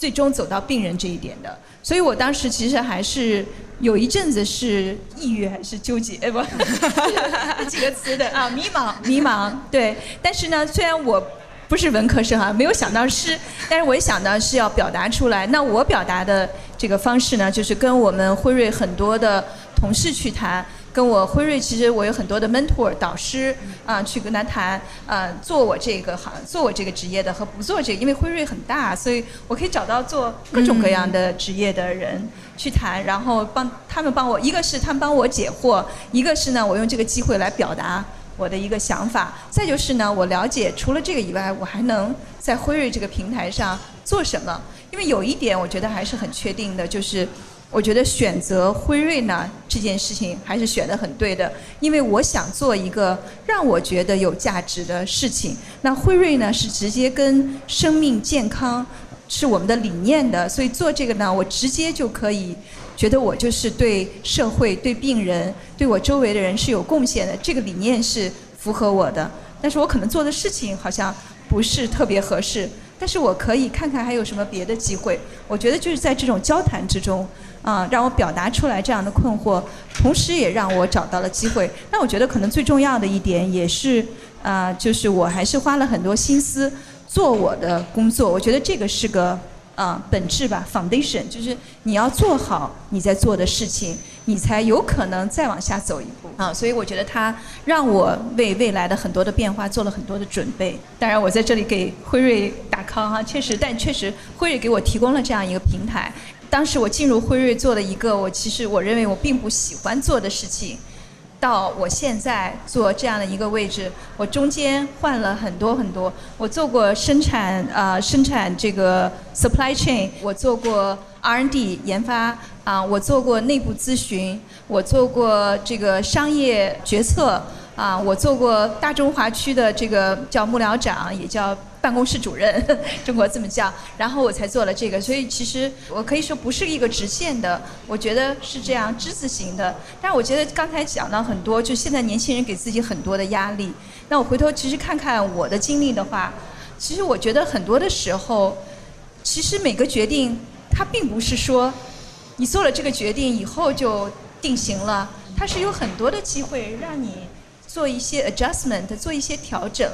最终走到病人这一点的，所以我当时其实还是有一阵子是抑郁还是纠结，哎不，这几个词的啊，迷茫迷茫，对。但是呢，虽然我不是文科生啊，没有想到诗，但是我也想到是要表达出来。那我表达的这个方式呢，就是跟我们辉瑞很多的同事去谈。跟我辉瑞，其实我有很多的 mentor 导师啊，去跟他谈，呃，做我这个行，做我这个职业的和不做这个，因为辉瑞很大，所以我可以找到做各种各样的职业的人去谈，然后帮他们帮我，一个是他们帮我解惑，一个是呢，我用这个机会来表达我的一个想法，再就是呢，我了解除了这个以外，我还能在辉瑞这个平台上做什么？因为有一点我觉得还是很确定的，就是。我觉得选择辉瑞呢这件事情还是选的很对的，因为我想做一个让我觉得有价值的事情。那辉瑞呢是直接跟生命健康是我们的理念的，所以做这个呢，我直接就可以觉得我就是对社会、对病人、对我周围的人是有贡献的。这个理念是符合我的，但是我可能做的事情好像不是特别合适。但是我可以看看还有什么别的机会。我觉得就是在这种交谈之中。啊，让我表达出来这样的困惑，同时也让我找到了机会。那我觉得可能最重要的一点也是，啊，就是我还是花了很多心思做我的工作。我觉得这个是个啊本质吧，foundation，就是你要做好你在做的事情，你才有可能再往下走一步啊。所以我觉得它让我为未来的很多的变化做了很多的准备。当然，我在这里给辉瑞打 call 哈，确实，但确实辉瑞给我提供了这样一个平台。当时我进入辉瑞做了一个我其实我认为我并不喜欢做的事情，到我现在做这样的一个位置，我中间换了很多很多。我做过生产啊，生产这个 supply chain，我做过 R&D 研发啊，我做过内部咨询，我做过这个商业决策啊，我做过大中华区的这个叫幕僚长，也叫。办公室主任，中国这么叫，然后我才做了这个，所以其实我可以说不是一个直线的，我觉得是这样之字形的。但我觉得刚才讲到很多，就现在年轻人给自己很多的压力。那我回头其实看看我的经历的话，其实我觉得很多的时候，其实每个决定它并不是说你做了这个决定以后就定型了，它是有很多的机会让你做一些 adjustment，做一些调整。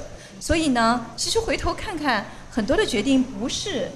所以呢，其实回头看看，很多的决定不是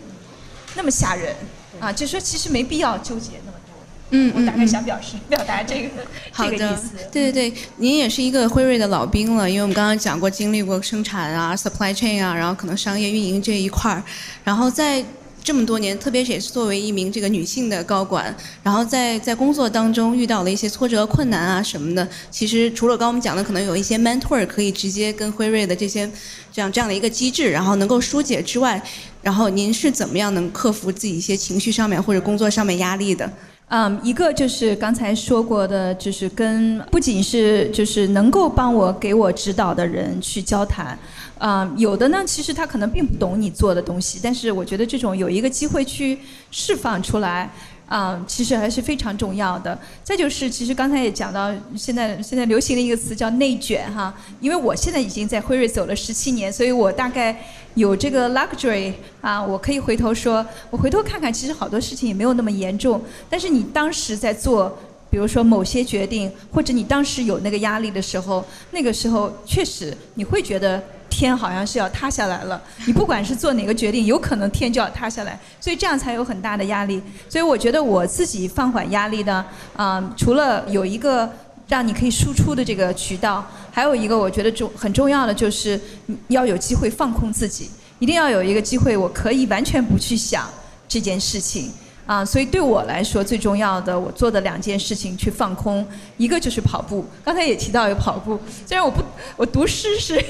那么吓人啊，就说其实没必要纠结那么多。嗯我大概想表示表达这个 这个意思。对对对，您也是一个辉瑞的老兵了，因为我们刚刚讲过经历过生产啊、supply chain 啊，然后可能商业运营这一块儿，然后在。这么多年，特别是也是作为一名这个女性的高管，然后在在工作当中遇到了一些挫折、困难啊什么的。其实除了刚我们讲的，可能有一些 mentor 可以直接跟辉瑞的这些这样这样的一个机制，然后能够疏解之外，然后您是怎么样能克服自己一些情绪上面或者工作上面压力的？嗯，一个就是刚才说过的，就是跟不仅是就是能够帮我给我指导的人去交谈。啊，有的呢，其实他可能并不懂你做的东西，但是我觉得这种有一个机会去释放出来，啊，其实还是非常重要的。再就是，其实刚才也讲到，现在现在流行的一个词叫内卷哈，因为我现在已经在辉瑞走了十七年，所以我大概有这个 luxury 啊，我可以回头说，我回头看看，其实好多事情也没有那么严重。但是你当时在做，比如说某些决定，或者你当时有那个压力的时候，那个时候确实你会觉得。天好像是要塌下来了，你不管是做哪个决定，有可能天就要塌下来，所以这样才有很大的压力。所以我觉得我自己放缓压力呢，啊，除了有一个让你可以输出的这个渠道，还有一个我觉得重很重要的就是要有机会放空自己，一定要有一个机会，我可以完全不去想这件事情。啊，所以对我来说最重要的，我做的两件事情去放空，一个就是跑步。刚才也提到有跑步，虽然我不，我读诗是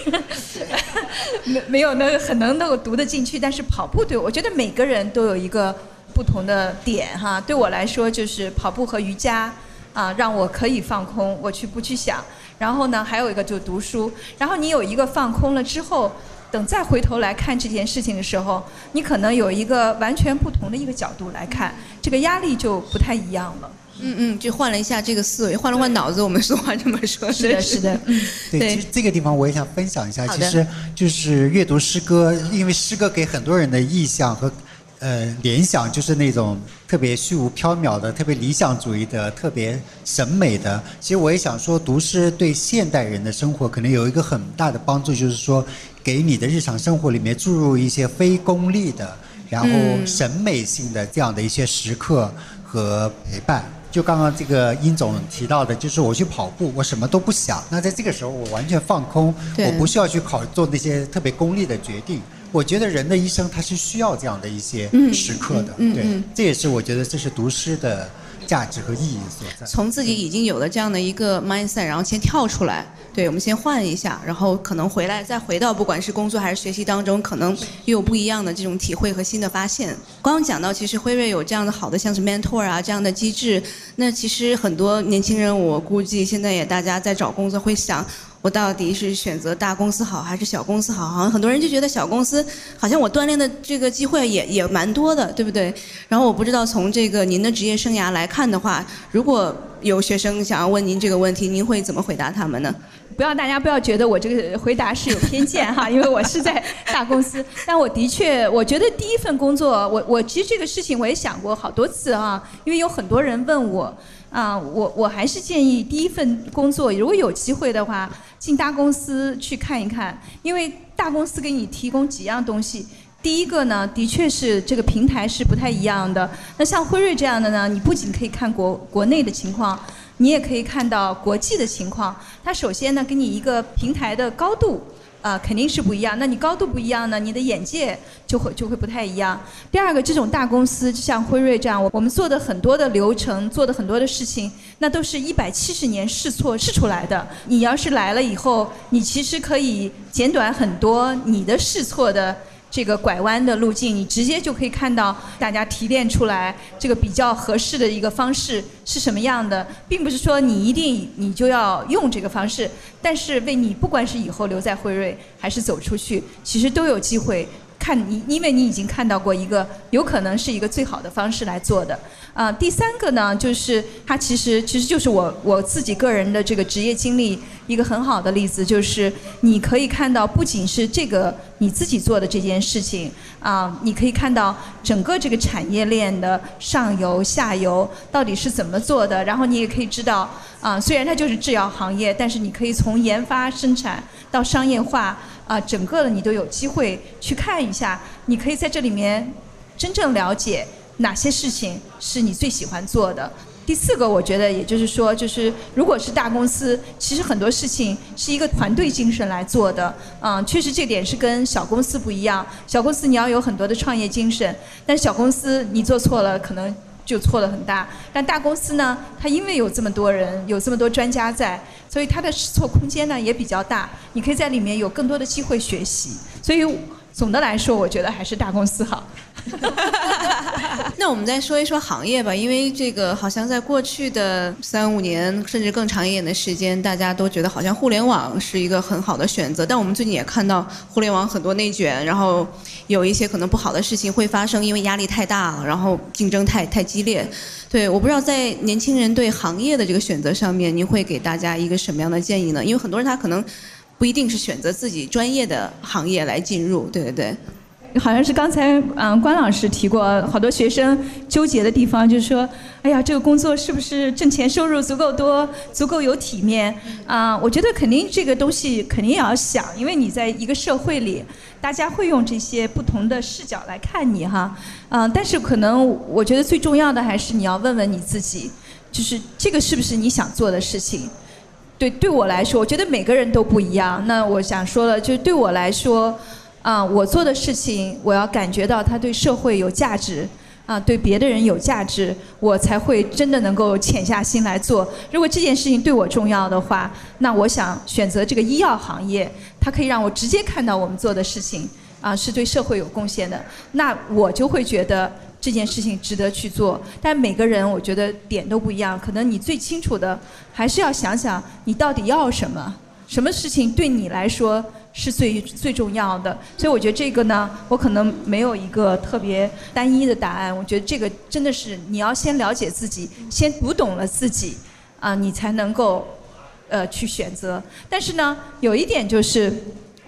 没没有那个很能够读得进去，但是跑步对我觉得每个人都有一个不同的点哈。对我来说就是跑步和瑜伽啊，让我可以放空，我去不去想。然后呢，还有一个就是读书。然后你有一个放空了之后。等再回头来看这件事情的时候，你可能有一个完全不同的一个角度来看，这个压力就不太一样了。嗯嗯，就换了一下这个思维，换了换脑子。我们说话这么说。是的，是的。对，其实这个地方我也想分享一下，其实就是阅读诗歌，因为诗歌给很多人的意象和。呃，联想就是那种特别虚无缥缈的、特别理想主义的、特别审美的。其实我也想说，读诗对现代人的生活可能有一个很大的帮助，就是说，给你的日常生活里面注入一些非功利的，然后审美性的这样的一些时刻和陪伴。就刚刚这个殷总提到的，就是我去跑步，我什么都不想，那在这个时候我完全放空，我不需要去考做那些特别功利的决定。我觉得人的一生他是需要这样的一些时刻的，对，这也是我觉得这是读诗的价值和意义所在。从自己已经有了这样的一个 mindset，然后先跳出来，对我们先换一下，然后可能回来再回到不管是工作还是学习当中，可能又有不一样的这种体会和新的发现。刚刚讲到，其实辉瑞有这样的好的像是 mentor 啊这样的机制，那其实很多年轻人，我估计现在也大家在找工作会想。我到底是选择大公司好还是小公司好？好像很多人就觉得小公司好像我锻炼的这个机会也也蛮多的，对不对？然后我不知道从这个您的职业生涯来看的话，如果有学生想要问您这个问题，您会怎么回答他们呢？不要大家不要觉得我这个回答是有偏见哈，因为我是在大公司，但我的确我觉得第一份工作，我我其实这个事情我也想过好多次啊，因为有很多人问我。啊，我我还是建议第一份工作，如果有机会的话，进大公司去看一看，因为大公司给你提供几样东西。第一个呢，的确是这个平台是不太一样的。那像辉瑞这样的呢，你不仅可以看国国内的情况，你也可以看到国际的情况。它首先呢，给你一个平台的高度。啊，肯定是不一样。那你高度不一样呢，你的眼界就会就会不太一样。第二个，这种大公司就像辉瑞这样，我我们做的很多的流程，做的很多的事情，那都是一百七十年试错试出来的。你要是来了以后，你其实可以简短很多你的试错的。这个拐弯的路径，你直接就可以看到大家提炼出来这个比较合适的一个方式是什么样的，并不是说你一定你就要用这个方式，但是为你不管是以后留在辉瑞还是走出去，其实都有机会。看你，因为你已经看到过一个有可能是一个最好的方式来做的。啊，第三个呢，就是它其实其实就是我我自己个人的这个职业经历一个很好的例子，就是你可以看到不仅是这个你自己做的这件事情啊，你可以看到整个这个产业链的上游下游到底是怎么做的，然后你也可以知道啊，虽然它就是制药行业，但是你可以从研发生产到商业化。啊，整个的你都有机会去看一下，你可以在这里面真正了解哪些事情是你最喜欢做的。第四个，我觉得也就是说，就是如果是大公司，其实很多事情是一个团队精神来做的。嗯，确实这点是跟小公司不一样。小公司你要有很多的创业精神，但小公司你做错了可能。就错的很大，但大公司呢，它因为有这么多人，有这么多专家在，所以它的试错空间呢也比较大，你可以在里面有更多的机会学习，所以。总的来说，我觉得还是大公司好。那我们再说一说行业吧，因为这个好像在过去的三五年甚至更长一点的时间，大家都觉得好像互联网是一个很好的选择。但我们最近也看到互联网很多内卷，然后有一些可能不好的事情会发生，因为压力太大了，然后竞争太太激烈。对，我不知道在年轻人对行业的这个选择上面，您会给大家一个什么样的建议呢？因为很多人他可能。不一定是选择自己专业的行业来进入，对对对。好像是刚才嗯关老师提过，好多学生纠结的地方就是说，哎呀，这个工作是不是挣钱收入足够多，足够有体面啊？我觉得肯定这个东西肯定也要想，因为你在一个社会里，大家会用这些不同的视角来看你哈。嗯，但是可能我觉得最重要的还是你要问问你自己，就是这个是不是你想做的事情。对，对我来说，我觉得每个人都不一样。那我想说了，就是对我来说，啊，我做的事情，我要感觉到它对社会有价值，啊，对别的人有价值，我才会真的能够潜下心来做。如果这件事情对我重要的话，那我想选择这个医药行业，它可以让我直接看到我们做的事情啊是对社会有贡献的，那我就会觉得这件事情值得去做。但每个人我觉得点都不一样，可能你最清楚的还是要想想你到底要什么，什么事情对你来说。是最最重要的，所以我觉得这个呢，我可能没有一个特别单一的答案。我觉得这个真的是你要先了解自己，先读懂了自己，啊，你才能够，呃，去选择。但是呢，有一点就是，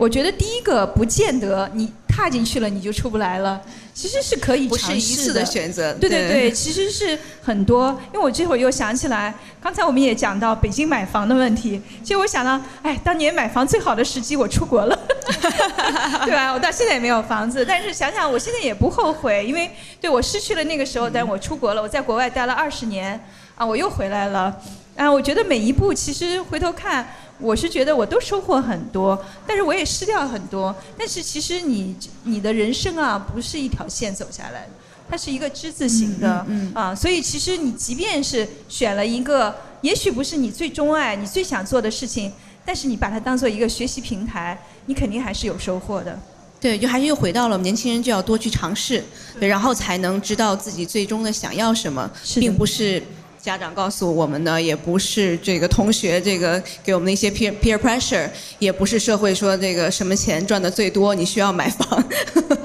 我觉得第一个不见得你踏进去了你就出不来了。其实是可以不是一次的选择，对对对，其实是很多。因为我这会儿又想起来，刚才我们也讲到北京买房的问题。其实我想到，哎，当年买房最好的时机我出国了，对吧？我到现在也没有房子，但是想想我现在也不后悔，因为对我失去了那个时候，但是我出国了，我在国外待了二十年，啊，我又回来了。啊，我觉得每一步其实回头看。我是觉得我都收获很多，但是我也失掉很多。但是其实你你的人生啊，不是一条线走下来的，它是一个之字形的嗯啊。所以其实你即便是选了一个，也许不是你最钟爱、你最想做的事情，但是你把它当做一个学习平台，你肯定还是有收获的。对，就还是又回到了年轻人就要多去尝试，对，然后才能知道自己最终的想要什么，并不是。家长告诉我们呢，也不是这个同学这个给我们的一些 peer peer pressure，也不是社会说这个什么钱赚的最多，你需要买房，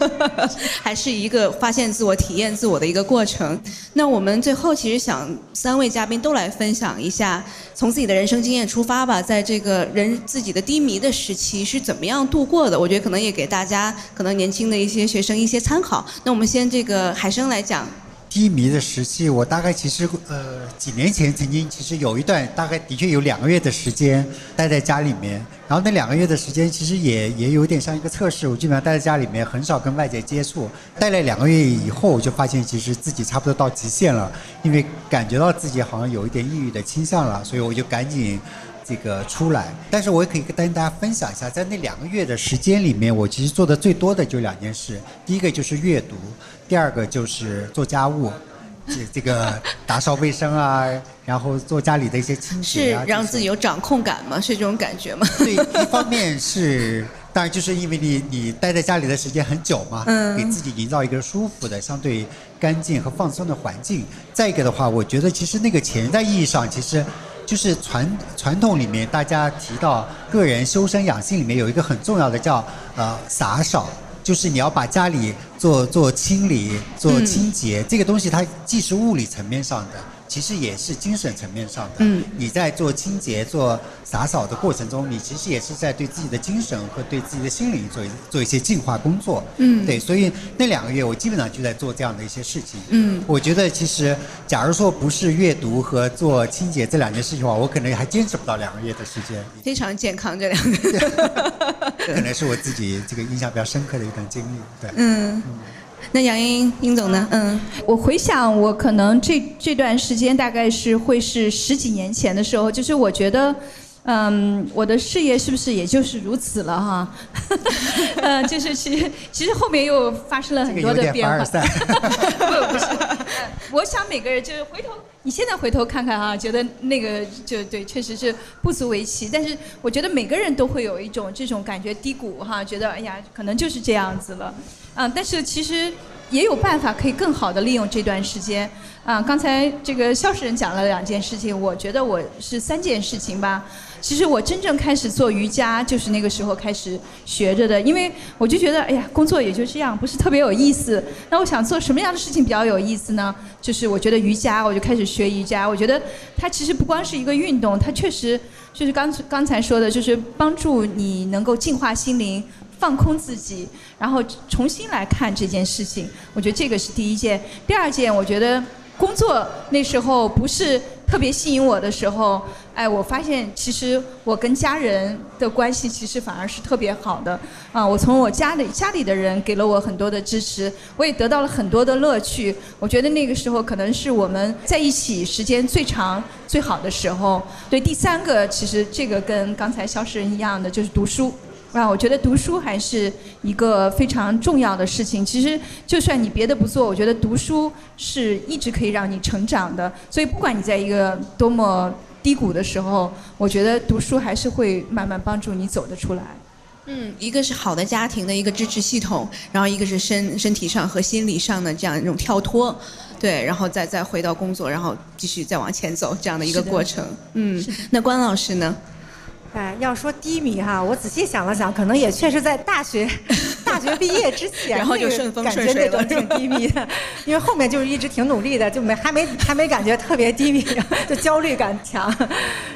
还是一个发现自我、体验自我的一个过程。那我们最后其实想三位嘉宾都来分享一下，从自己的人生经验出发吧，在这个人自己的低迷的时期是怎么样度过的？我觉得可能也给大家可能年轻的一些学生一些参考。那我们先这个海生来讲。低迷的时期，我大概其实呃几年前曾经其实有一段大概的确有两个月的时间待在家里面，然后那两个月的时间其实也也有点像一个测试，我基本上待在家里面很少跟外界接触。待了两个月以后，我就发现其实自己差不多到极限了，因为感觉到自己好像有一点抑郁的倾向了，所以我就赶紧。这个出来，但是我也可以跟大家分享一下，在那两个月的时间里面，我其实做的最多的就两件事，第一个就是阅读，第二个就是做家务，这这个打扫卫生啊，然后做家里的一些清洁啊。是让自己有掌控感吗？是这种感觉吗？对，一方面是，当然就是因为你你待在家里的时间很久嘛，嗯，给自己营造一个舒服的、相对干净和放松的环境。再一个的话，我觉得其实那个潜在意义上，其实。就是传传统里面，大家提到个人修身养性里面有一个很重要的叫呃洒扫，就是你要把家里做做清理、做清洁，这个东西它既是物理层面上的。其实也是精神层面上的。嗯，你在做清洁、做洒扫的过程中，你其实也是在对自己的精神和对自己的心灵做做一些净化工作。嗯，对，所以那两个月我基本上就在做这样的一些事情。嗯，我觉得其实，假如说不是阅读和做清洁这两件事情的话，我可能还坚持不到两个月的时间。非常健康这两个月，可能是我自己这个印象比较深刻的一段经历。对，嗯。那杨英英总呢？嗯，我回想，我可能这这段时间大概是会是十几年前的时候，就是我觉得，嗯，我的事业是不是也就是如此了哈？嗯，就是其实其实后面又发生了很多的变化。不不是，我想每个人就是回头，你现在回头看看哈，觉得那个就对，确实是不足为奇。但是我觉得每个人都会有一种这种感觉低谷哈，觉得哎呀，可能就是这样子了。嗯，但是其实也有办法可以更好的利用这段时间。啊，刚才这个肖世人讲了两件事情，我觉得我是三件事情吧。其实我真正开始做瑜伽就是那个时候开始学着的，因为我就觉得，哎呀，工作也就这样，不是特别有意思。那我想做什么样的事情比较有意思呢？就是我觉得瑜伽，我就开始学瑜伽。我觉得它其实不光是一个运动，它确实就是刚刚才说的，就是帮助你能够净化心灵。放空自己，然后重新来看这件事情。我觉得这个是第一件。第二件，我觉得工作那时候不是特别吸引我的时候，哎，我发现其实我跟家人的关系其实反而是特别好的。啊，我从我家里家里的人给了我很多的支持，我也得到了很多的乐趣。我觉得那个时候可能是我们在一起时间最长、最好的时候。对，第三个其实这个跟刚才肖诗人一样的，就是读书。啊，我觉得读书还是一个非常重要的事情。其实，就算你别的不做，我觉得读书是一直可以让你成长的。所以，不管你在一个多么低谷的时候，我觉得读书还是会慢慢帮助你走得出来。嗯，一个是好的家庭的一个支持系统，然后一个是身身体上和心理上的这样一种跳脱，对，然后再再回到工作，然后继续再往前走这样的一个过程。嗯，那关老师呢？哎，要说低迷哈，我仔细想了想，可能也确实在大学大学毕业之前，然后就顺风顺水了，挺低迷的。因为后面就是一直挺努力的，就没还没还没感觉特别低迷，就焦虑感强。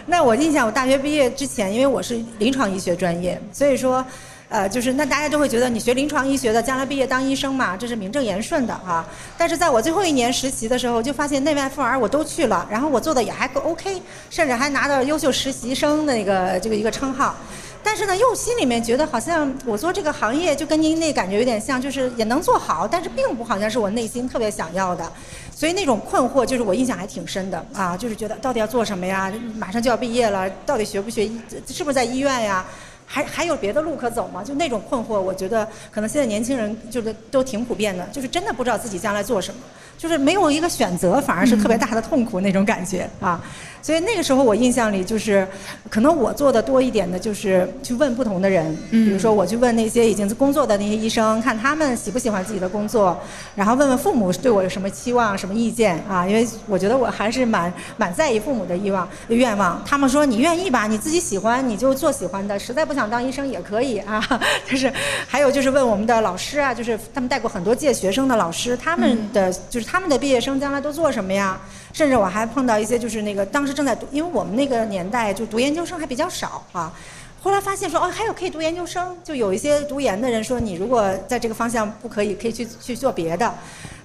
那我印象，我大学毕业之前，因为我是临床医学专业，所以说。呃，就是那大家都会觉得你学临床医学的，将来毕业当医生嘛，这是名正言顺的哈。但是在我最后一年实习的时候，就发现内外妇儿我都去了，然后我做的也还够 OK，甚至还拿到优秀实习生那个这个一个称号。但是呢，又心里面觉得好像我做这个行业就跟您那感觉有点像，就是也能做好，但是并不好像是我内心特别想要的。所以那种困惑，就是我印象还挺深的啊，就是觉得到底要做什么呀？马上就要毕业了，到底学不学？是不是在医院呀？还还有别的路可走吗？就那种困惑，我觉得可能现在年轻人就是都挺普遍的，就是真的不知道自己将来做什么，就是没有一个选择，反而是特别大的痛苦那种感觉啊。所以那个时候我印象里就是，可能我做的多一点的就是去问不同的人，比如说我去问那些已经工作的那些医生，看他们喜不喜欢自己的工作，然后问问父母对我有什么期望、什么意见啊？因为我觉得我还是蛮蛮在意父母的欲望愿望。他们说你愿意吧，你自己喜欢你就做喜欢的，实在不想当医生也可以啊。就是还有就是问我们的老师啊，就是他们带过很多届学生的老师，他们的就是他们的毕业生将来都做什么呀？甚至我还碰到一些，就是那个当时正在读，因为我们那个年代就读研究生还比较少啊。后来发现说，哦，还有可以读研究生，就有一些读研的人说，你如果在这个方向不可以，可以去去做别的。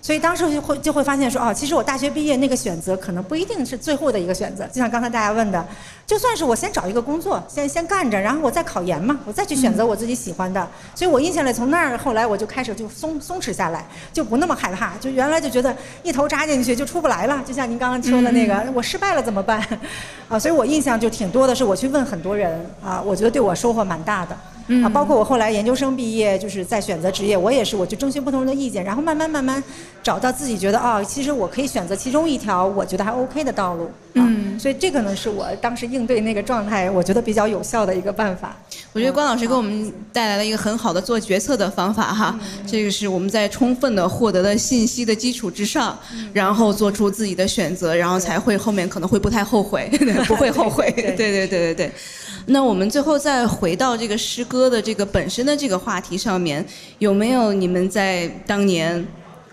所以当时就会就会发现说，哦，其实我大学毕业那个选择可能不一定是最后的一个选择。就像刚才大家问的，就算是我先找一个工作，先先干着，然后我再考研嘛，我再去选择我自己喜欢的。所以我印象里从那儿后来我就开始就松松弛下来，就不那么害怕。就原来就觉得一头扎进去就出不来了。就像您刚刚说的那个，我失败了怎么办？啊，所以我印象就挺多的是我去问很多人啊，我觉得对我收获蛮大的。啊，包括我后来研究生毕业，就是在选择职业，我也是，我去征询不同人的意见，然后慢慢慢慢找到自己觉得哦，其实我可以选择其中一条我觉得还 OK 的道路。嗯，所以这个呢是我当时应对那个状态，我觉得比较有效的一个办法。我觉得关老师给我们带来了一个很好的做决策的方法哈，这个是我们在充分的获得的信息的基础之上，然后做出自己的选择，然后才会后面可能会不太后悔，不会后悔。对对对对对。那我们最后再回到这个诗歌的这个本身的这个话题上面，有没有你们在当年，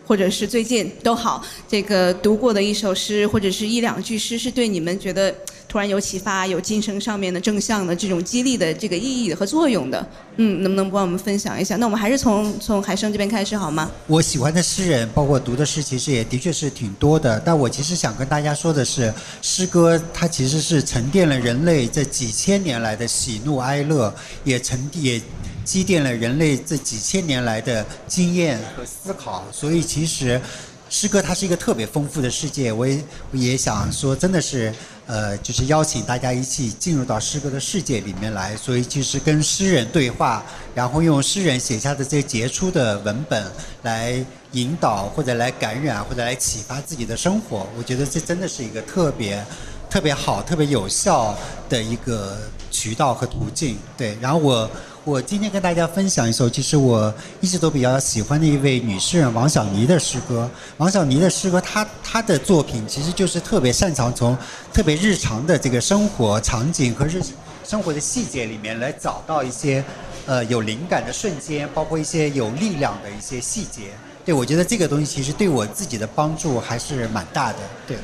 或者是最近都好，这个读过的一首诗，或者是一两句诗，是对你们觉得？突然有启发，有精神上面的正向的这种激励的这个意义和作用的，嗯，能不能帮我们分享一下？那我们还是从从海生这边开始好吗？我喜欢的诗人，包括读的诗，其实也的确是挺多的。但我其实想跟大家说的是，诗歌它其实是沉淀了人类这几千年来的喜怒哀乐，也沉也积淀了人类这几千年来的经验和思考。所以其实诗歌它是一个特别丰富的世界。我也也想说，真的是。呃，就是邀请大家一起进入到诗歌的世界里面来，所以就是跟诗人对话，然后用诗人写下的这些杰出的文本来引导或者来感染或者来启发自己的生活。我觉得这真的是一个特别特别好、特别有效的一个渠道和途径。对，然后我。我今天跟大家分享一首，其实我一直都比较喜欢的一位女诗人王小妮的诗歌。王小妮的诗歌，她她的作品其实就是特别擅长从特别日常的这个生活场景和日生活的细节里面来找到一些呃有灵感的瞬间，包括一些有力量的一些细节。对我觉得这个东西其实对我自己的帮助还是蛮大的。对，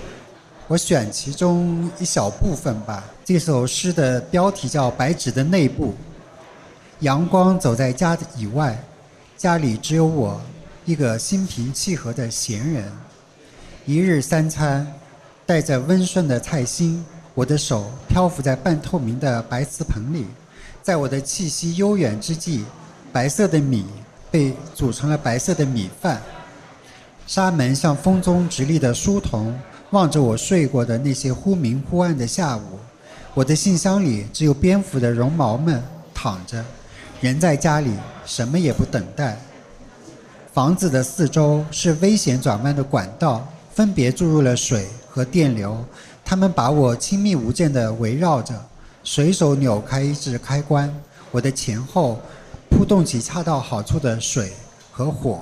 我选其中一小部分吧。这首诗的标题叫《白纸的内部》。阳光走在家以外，家里只有我一个心平气和的闲人。一日三餐，带着温顺的菜心，我的手漂浮在半透明的白瓷盆里，在我的气息悠远之际，白色的米被煮成了白色的米饭。沙门像风中直立的书童，望着我睡过的那些忽明忽暗的下午。我的信箱里只有蝙蝠的绒毛们躺着。人在家里，什么也不等待。房子的四周是危险转弯的管道，分别注入了水和电流，它们把我亲密无间地围绕着。随手扭开一只开关，我的前后扑动起恰到好处的水和火。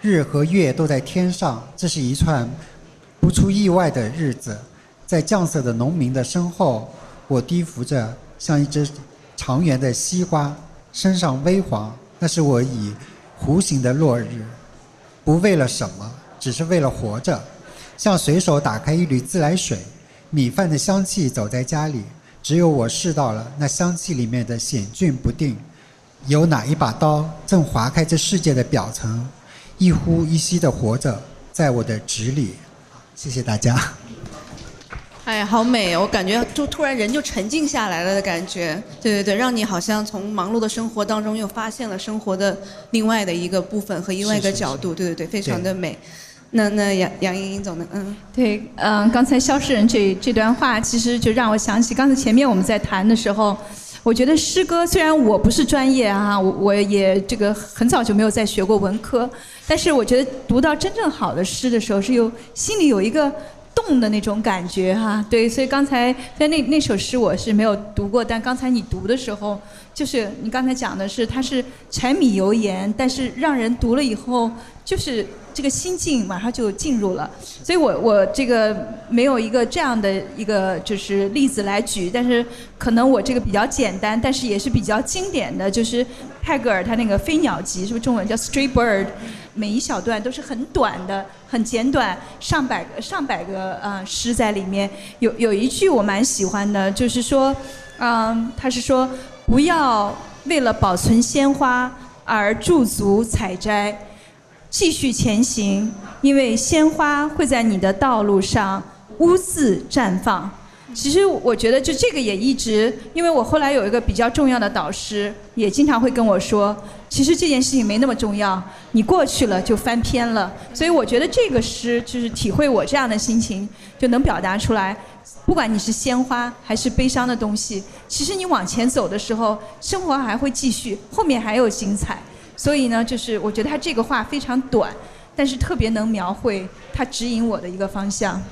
日和月都在天上，这是一串不出意外的日子。在降色的农民的身后，我低伏着，像一只长圆的西瓜，身上微黄。那是我以弧形的落日，不为了什么，只是为了活着。像随手打开一缕自来水，米饭的香气走在家里，只有我试到了那香气里面的险峻不定。有哪一把刀正划开这世界的表层，一呼一吸的活着，在我的纸里。谢谢大家。哎，好美！我感觉就突然人就沉静下来了的感觉。对对对，让你好像从忙碌的生活当中又发现了生活的另外的一个部分和另外一个角度。对对对，非常的美。那那杨杨莹莹总呢？嗯，对，嗯，刚才肖诗人这这段话，其实就让我想起刚才前面我们在谈的时候，我觉得诗歌虽然我不是专业啊，我我也这个很早就没有再学过文科，但是我觉得读到真正好的诗的时候，是有心里有一个。动的那种感觉哈，对，所以刚才在那那首诗我是没有读过，但刚才你读的时候，就是你刚才讲的是它是柴米油盐，但是让人读了以后，就是这个心境马上就进入了。所以我我这个没有一个这样的一个就是例子来举，但是可能我这个比较简单，但是也是比较经典的就是泰戈尔他那个《飞鸟集》，是不是中文叫《Stray Bird》？每一小段都是很短的、很简短，上百个、上百个呃诗在里面。有有一句我蛮喜欢的，就是说，嗯，他是说不要为了保存鲜花而驻足采摘，继续前行，因为鲜花会在你的道路上兀自绽放。其实我觉得，就这个也一直，因为我后来有一个比较重要的导师，也经常会跟我说，其实这件事情没那么重要，你过去了就翻篇了。所以我觉得这个诗就是体会我这样的心情，就能表达出来。不管你是鲜花还是悲伤的东西，其实你往前走的时候，生活还会继续，后面还有精彩。所以呢，就是我觉得他这个话非常短，但是特别能描绘他指引我的一个方向。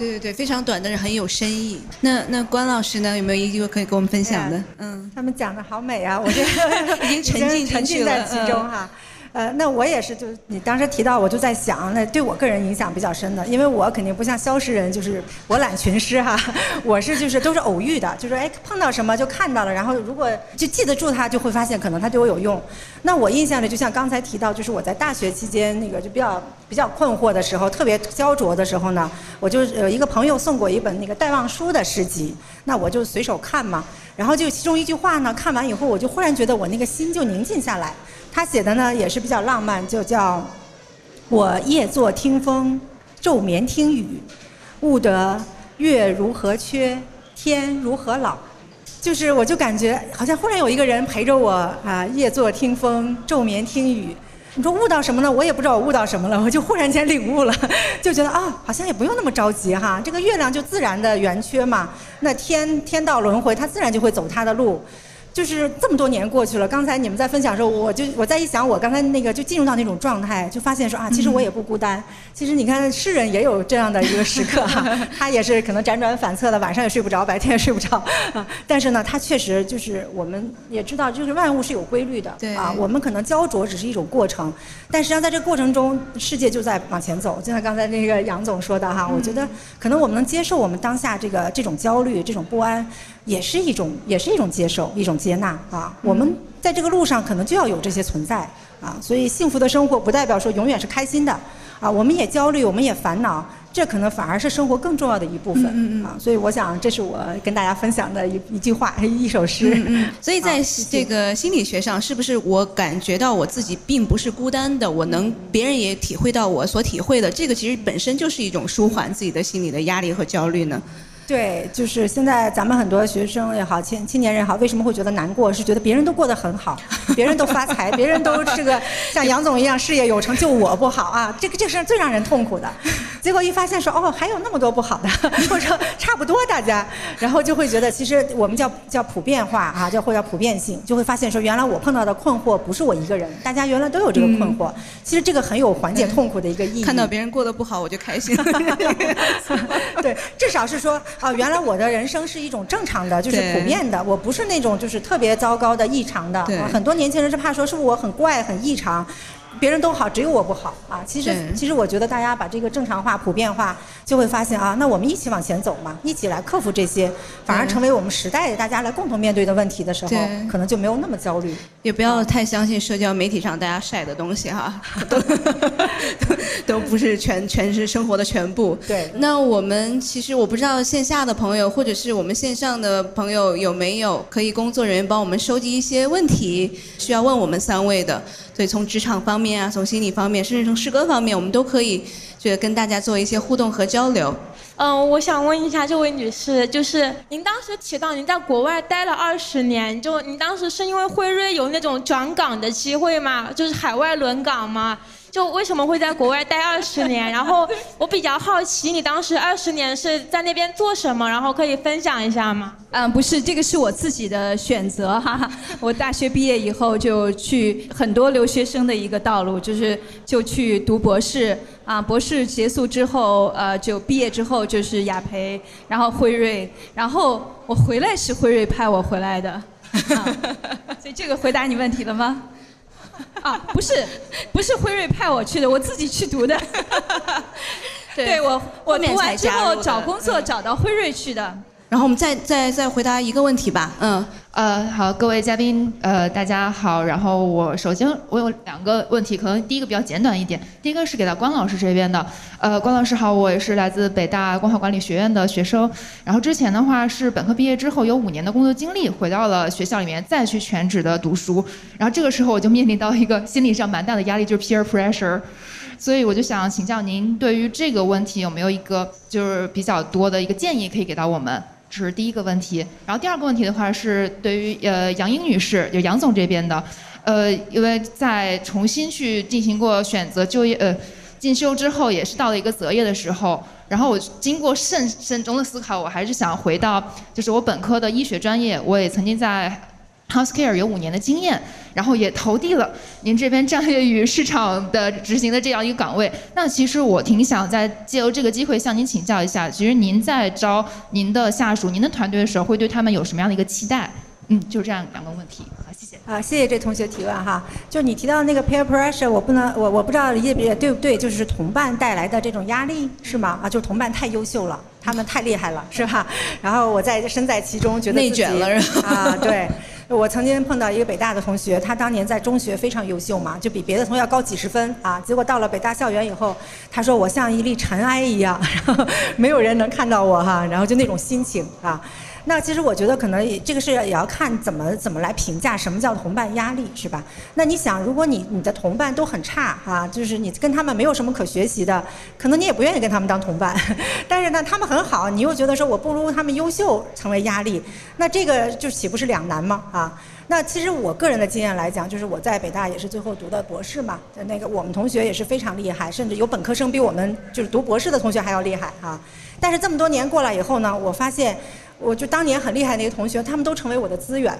对对对，非常短，但是很有深意。那那关老师呢？有没有一句可以跟我们分享的？嗯，他们讲的好美啊，我觉得 已经沉浸沉浸在其中哈。呃，那我也是，就你当时提到，我就在想，那对我个人影响比较深的，因为我肯定不像萧诗人，就是博览群诗哈，我是就是都是偶遇的，就是哎碰到什么就看到了，然后如果就记得住它，就会发现可能它对我有用。那我印象里，就像刚才提到，就是我在大学期间那个就比较比较困惑的时候，特别焦灼的时候呢，我就有一个朋友送过一本那个戴望舒的诗集，那我就随手看嘛，然后就其中一句话呢，看完以后我就忽然觉得我那个心就宁静下来。他写的呢也是比较浪漫，就叫“我夜坐听风，昼眠听雨，悟得月如何缺，天如何老。”就是我就感觉好像忽然有一个人陪着我啊，夜坐听风，昼眠听雨。你说悟到什么呢？我也不知道我悟到什么了，我就忽然间领悟了，就觉得啊，好像也不用那么着急哈。这个月亮就自然的圆缺嘛，那天天道轮回，它自然就会走它的路。就是这么多年过去了，刚才你们在分享的时候，我就我在一想，我刚才那个就进入到那种状态，就发现说啊，其实我也不孤单。其实你看，诗人也有这样的一个时刻哈，他也是可能辗转反侧的，晚上也睡不着，白天也睡不着啊。但是呢，他确实就是我们也知道，就是万物是有规律的啊。我们可能焦灼只是一种过程，但实际上在这个过程中，世界就在往前走。就像刚才那个杨总说的哈，我觉得可能我们能接受我们当下这个这种焦虑、这种不安。也是一种，也是一种接受，一种接纳啊。我们在这个路上可能就要有这些存在啊。所以幸福的生活不代表说永远是开心的啊。我们也焦虑，我们也烦恼，这可能反而是生活更重要的一部分啊。所以我想，这是我跟大家分享的一一句话，一首诗。所以在这个心理学上，是不是我感觉到我自己并不是孤单的？我能别人也体会到我所体会的，这个其实本身就是一种舒缓自己的心理的压力和焦虑呢？对，就是现在咱们很多学生也好，青青年人也好，为什么会觉得难过？是觉得别人都过得很好，别人都发财，别人都是个 像杨总一样事业有成就，我不好啊！这个这是最让人痛苦的。结果一发现说哦，还有那么多不好的，或者说差不多大家，然后就会觉得其实我们叫叫普遍化啊，叫或叫普遍性，就会发现说原来我碰到的困惑不是我一个人，大家原来都有这个困惑。其实这个很有缓解痛苦的一个意义。看到别人过得不好，我就开心。对，至少是说。啊，原来我的人生是一种正常的，就是普遍的，我不是那种就是特别糟糕的异常的。很多年轻人是怕说是不是我很怪很异常。别人都好，只有我不好啊！其实，其实我觉得大家把这个正常化、普遍化，就会发现啊，那我们一起往前走嘛，一起来克服这些，反而成为我们时代大家来共同面对的问题的时候，可能就没有那么焦虑。也不要太相信社交媒体上大家晒的东西哈，都 都不是全全是生活的全部。对。那我们其实我不知道线下的朋友或者是我们线上的朋友有没有可以工作人员帮我们收集一些问题需要问我们三位的。所以从职场方面啊，从心理方面，甚至从诗歌方面，我们都可以就跟大家做一些互动和交流。嗯，我想问一下这位女士，就是您当时提到您在国外待了二十年，就您当时是因为辉瑞有那种转岗的机会吗？就是海外轮岗吗？就为什么会在国外待二十年？然后我比较好奇，你当时二十年是在那边做什么？然后可以分享一下吗？嗯，不是，这个是我自己的选择哈。我大学毕业以后就去很多留学生的一个道路，就是就去读博士啊。博士结束之后，呃，就毕业之后就是雅培，然后辉瑞，然后我回来是辉瑞派我回来的。所以这个回答你问题了吗？啊，不是，不是辉瑞派我去的，我自己去读的。对我，我读完之后找工作找到辉瑞去的。然后我们再再再回答一个问题吧，嗯，呃，好，各位嘉宾，呃，大家好。然后我首先我有两个问题，可能第一个比较简短一点，第一个是给到关老师这边的，呃，关老师好，我也是来自北大光华管理学院的学生。然后之前的话是本科毕业之后有五年的工作经历，回到了学校里面再去全职的读书。然后这个时候我就面临到一个心理上蛮大的压力，就是 peer pressure。所以我就想请教您，对于这个问题有没有一个就是比较多的一个建议可以给到我们？这是第一个问题，然后第二个问题的话是对于呃杨英女士，就杨总这边的，呃，因为在重新去进行过选择就业呃进修之后，也是到了一个择业的时候，然后我经过慎慎重的思考，我还是想回到就是我本科的医学专业，我也曾经在。Healthcare 有五年的经验，然后也投递了您这边战略与市场的执行的这样一个岗位。那其实我挺想在借由这个机会向您请教一下，其实您在招您的下属、您的团队的时候，会对他们有什么样的一个期待？嗯，就这样两个问题。好，谢谢。啊，谢谢这同学提问哈。就你提到那个 peer pressure，我不能，我我不知道理解对不对，就是同伴带来的这种压力是吗？啊，就是同伴太优秀了，他们太厉害了，是吧？然后我在身在其中，觉得内卷了，是吧？啊，对。我曾经碰到一个北大的同学，他当年在中学非常优秀嘛，就比别的同学要高几十分啊。结果到了北大校园以后，他说我像一粒尘埃一样，然后没有人能看到我哈，然后就那种心情啊。那其实我觉得可能这个是也要看怎么怎么来评价什么叫同伴压力是吧？那你想，如果你你的同伴都很差啊，就是你跟他们没有什么可学习的，可能你也不愿意跟他们当同伴。但是呢，他们很好，你又觉得说我不如他们优秀，成为压力，那这个就岂不是两难吗？啊？那其实我个人的经验来讲，就是我在北大也是最后读的博士嘛，那个我们同学也是非常厉害，甚至有本科生比我们就是读博士的同学还要厉害哈。但是这么多年过来以后呢，我发现。我就当年很厉害那些同学，他们都成为我的资源，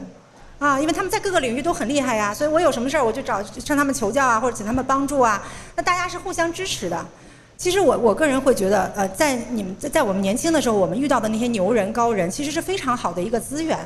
啊，因为他们在各个领域都很厉害呀，所以我有什么事儿我就找向他们求教啊，或者请他们帮助啊，那大家是互相支持的。其实我我个人会觉得，呃，在你们在在我们年轻的时候，我们遇到的那些牛人高人，其实是非常好的一个资源。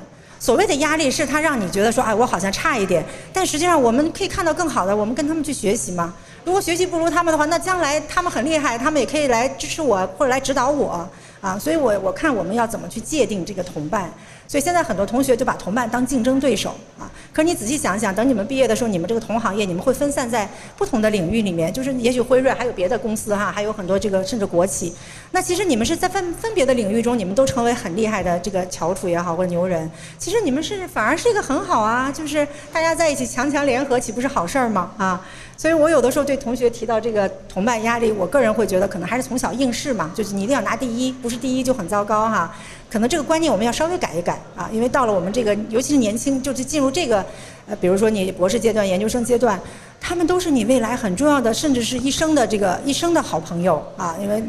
所谓的压力是他让你觉得说，哎，我好像差一点，但实际上我们可以看到更好的，我们跟他们去学习嘛。如果学习不如他们的话，那将来他们很厉害，他们也可以来支持我或者来指导我。啊，所以我我看我们要怎么去界定这个同伴。所以现在很多同学就把同伴当竞争对手啊。可是你仔细想想，等你们毕业的时候，你们这个同行业，你们会分散在不同的领域里面。就是也许辉瑞还有别的公司哈，还有很多这个甚至国企。那其实你们是在分分别的领域中，你们都成为很厉害的这个翘楚也好，或者牛人。其实你们是反而是一个很好啊，就是大家在一起强强联合，岂不是好事儿吗？啊，所以我有的时候对同学提到这个同伴压力，我个人会觉得可能还是从小应试嘛，就是你一定要拿第一，不是第一就很糟糕哈。可能这个观念我们要稍微改一改啊，因为到了我们这个，尤其是年轻，就是进入这个，呃，比如说你博士阶段、研究生阶段，他们都是你未来很重要的，甚至是一生的这个一生的好朋友啊，因为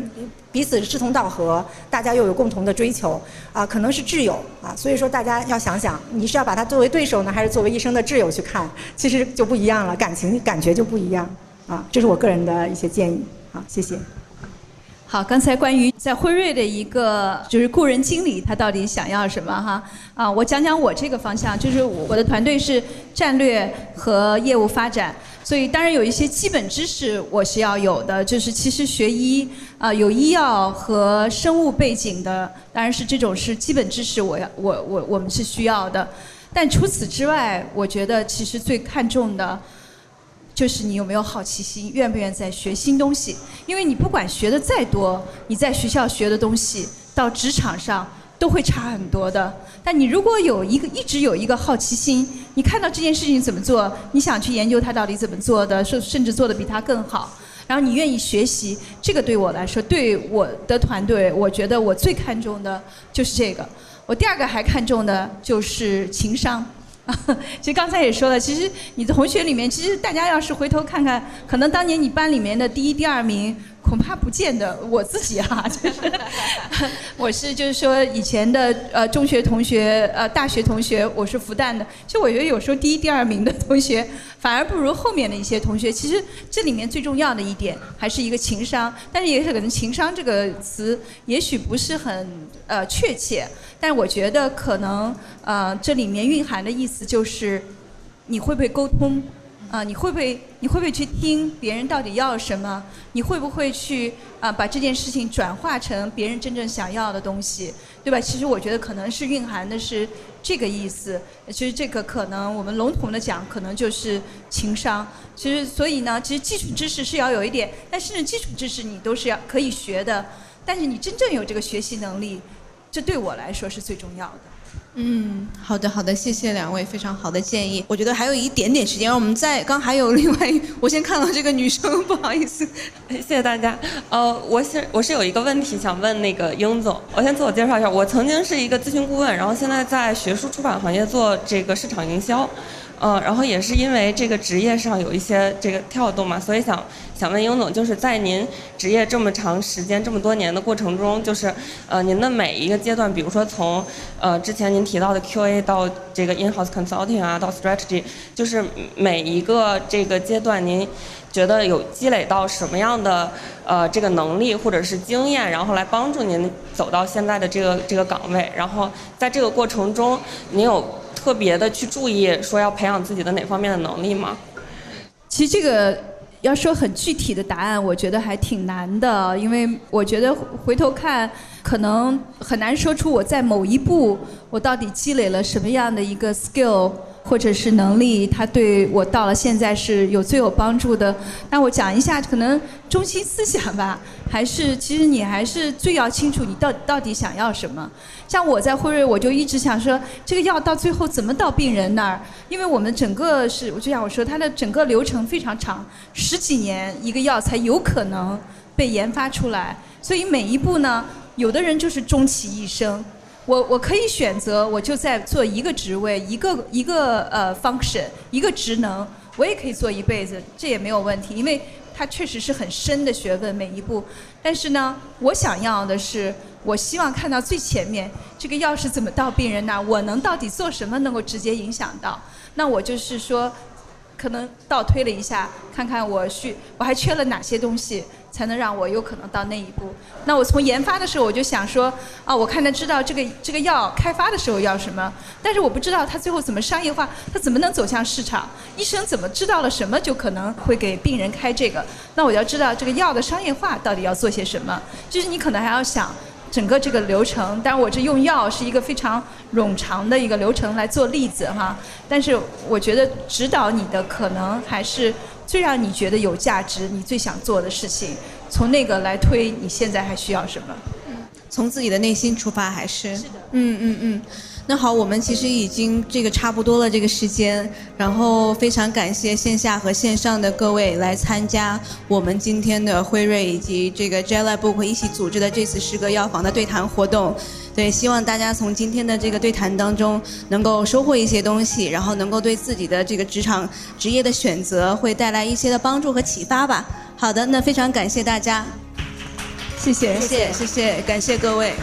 彼此志同道合，大家又有共同的追求啊，可能是挚友啊，所以说大家要想想，你是要把他作为对手呢，还是作为一生的挚友去看，其实就不一样了，感情感觉就不一样啊，这是我个人的一些建议，好，谢谢。好，刚才关于在辉瑞的一个就是雇人经理，他到底想要什么哈？啊，我讲讲我这个方向，就是我的团队是战略和业务发展，所以当然有一些基本知识我是要有的，就是其实学医啊有医药和生物背景的，当然是这种是基本知识，我要我我我们是需要的，但除此之外，我觉得其实最看重的。就是你有没有好奇心，愿不愿意再学新东西？因为你不管学的再多，你在学校学的东西到职场上都会差很多的。但你如果有一个一直有一个好奇心，你看到这件事情怎么做，你想去研究它到底怎么做的，甚甚至做的比它更好，然后你愿意学习，这个对我来说，对我的团队，我觉得我最看重的就是这个。我第二个还看重的就是情商。其实刚才也说了，其实你的同学里面，其实大家要是回头看看，可能当年你班里面的第一、第二名。恐怕不见得，我自己哈，就是 我是就是说以前的呃中学同学呃大学同学，我是复旦的，其实我觉得有时候第一第二名的同学反而不如后面的一些同学。其实这里面最重要的一点还是一个情商，但是也可能情商这个词也许不是很呃确切，但我觉得可能呃这里面蕴含的意思就是你会不会沟通。啊，你会不会你会不会去听别人到底要什么？你会不会去啊把这件事情转化成别人真正想要的东西，对吧？其实我觉得可能是蕴含的是这个意思。其实这个可能我们笼统的讲，可能就是情商。其实所以呢，其实基础知识是要有一点，但是基础知识你都是要可以学的，但是你真正有这个学习能力，这对我来说是最重要的。嗯，好的好的，谢谢两位非常好的建议。我觉得还有一点点时间，我们再刚还有另外，我先看到这个女生，不好意思，谢谢大家。呃，我是我是有一个问题想问那个英总，我先自我介绍一下，我曾经是一个咨询顾问，然后现在在学术出版行业做这个市场营销。嗯，然后也是因为这个职业上有一些这个跳动嘛，所以想想问英总，就是在您职业这么长时间、这么多年的过程中，就是呃您的每一个阶段，比如说从呃之前您提到的 QA 到这个 in-house consulting 啊，到 strategy，就是每一个这个阶段，您觉得有积累到什么样的呃这个能力或者是经验，然后来帮助您走到现在的这个这个岗位？然后在这个过程中，您有？特别的去注意说要培养自己的哪方面的能力吗？其实这个要说很具体的答案，我觉得还挺难的，因为我觉得回头看，可能很难说出我在某一步我到底积累了什么样的一个 skill。或者是能力，他对我到了现在是有最有帮助的。那我讲一下，可能中心思想吧，还是其实你还是最要清楚你到底到底想要什么。像我在辉瑞，我就一直想说，这个药到最后怎么到病人那儿？因为我们整个是，我就像我说，它的整个流程非常长，十几年一个药才有可能被研发出来，所以每一步呢，有的人就是终其一生。我我可以选择，我就在做一个职位，一个一个呃 function，一个职能，我也可以做一辈子，这也没有问题，因为它确实是很深的学问每一步。但是呢，我想要的是，我希望看到最前面这个药是怎么到病人那，我能到底做什么能够直接影响到？那我就是说，可能倒推了一下，看看我需我还缺了哪些东西。才能让我有可能到那一步。那我从研发的时候我就想说，啊，我看他知道这个这个药开发的时候要什么，但是我不知道他最后怎么商业化，他怎么能走向市场？医生怎么知道了什么就可能会给病人开这个？那我要知道这个药的商业化到底要做些什么？就是你可能还要想整个这个流程。但是我这用药是一个非常冗长的一个流程来做例子哈。但是我觉得指导你的可能还是。最让你觉得有价值，你最想做的事情，从那个来推，你现在还需要什么？从自己的内心出发，还是？是的。嗯嗯嗯。那好，我们其实已经这个差不多了这个时间，然后非常感谢线下和线上的各位来参加我们今天的辉瑞以及这个 Jella Book 一起组织的这次诗歌药房的对谈活动。对，希望大家从今天的这个对谈当中能够收获一些东西，然后能够对自己的这个职场职业的选择会带来一些的帮助和启发吧。好的，那非常感谢大家，谢谢，谢谢，谢谢，感谢各位。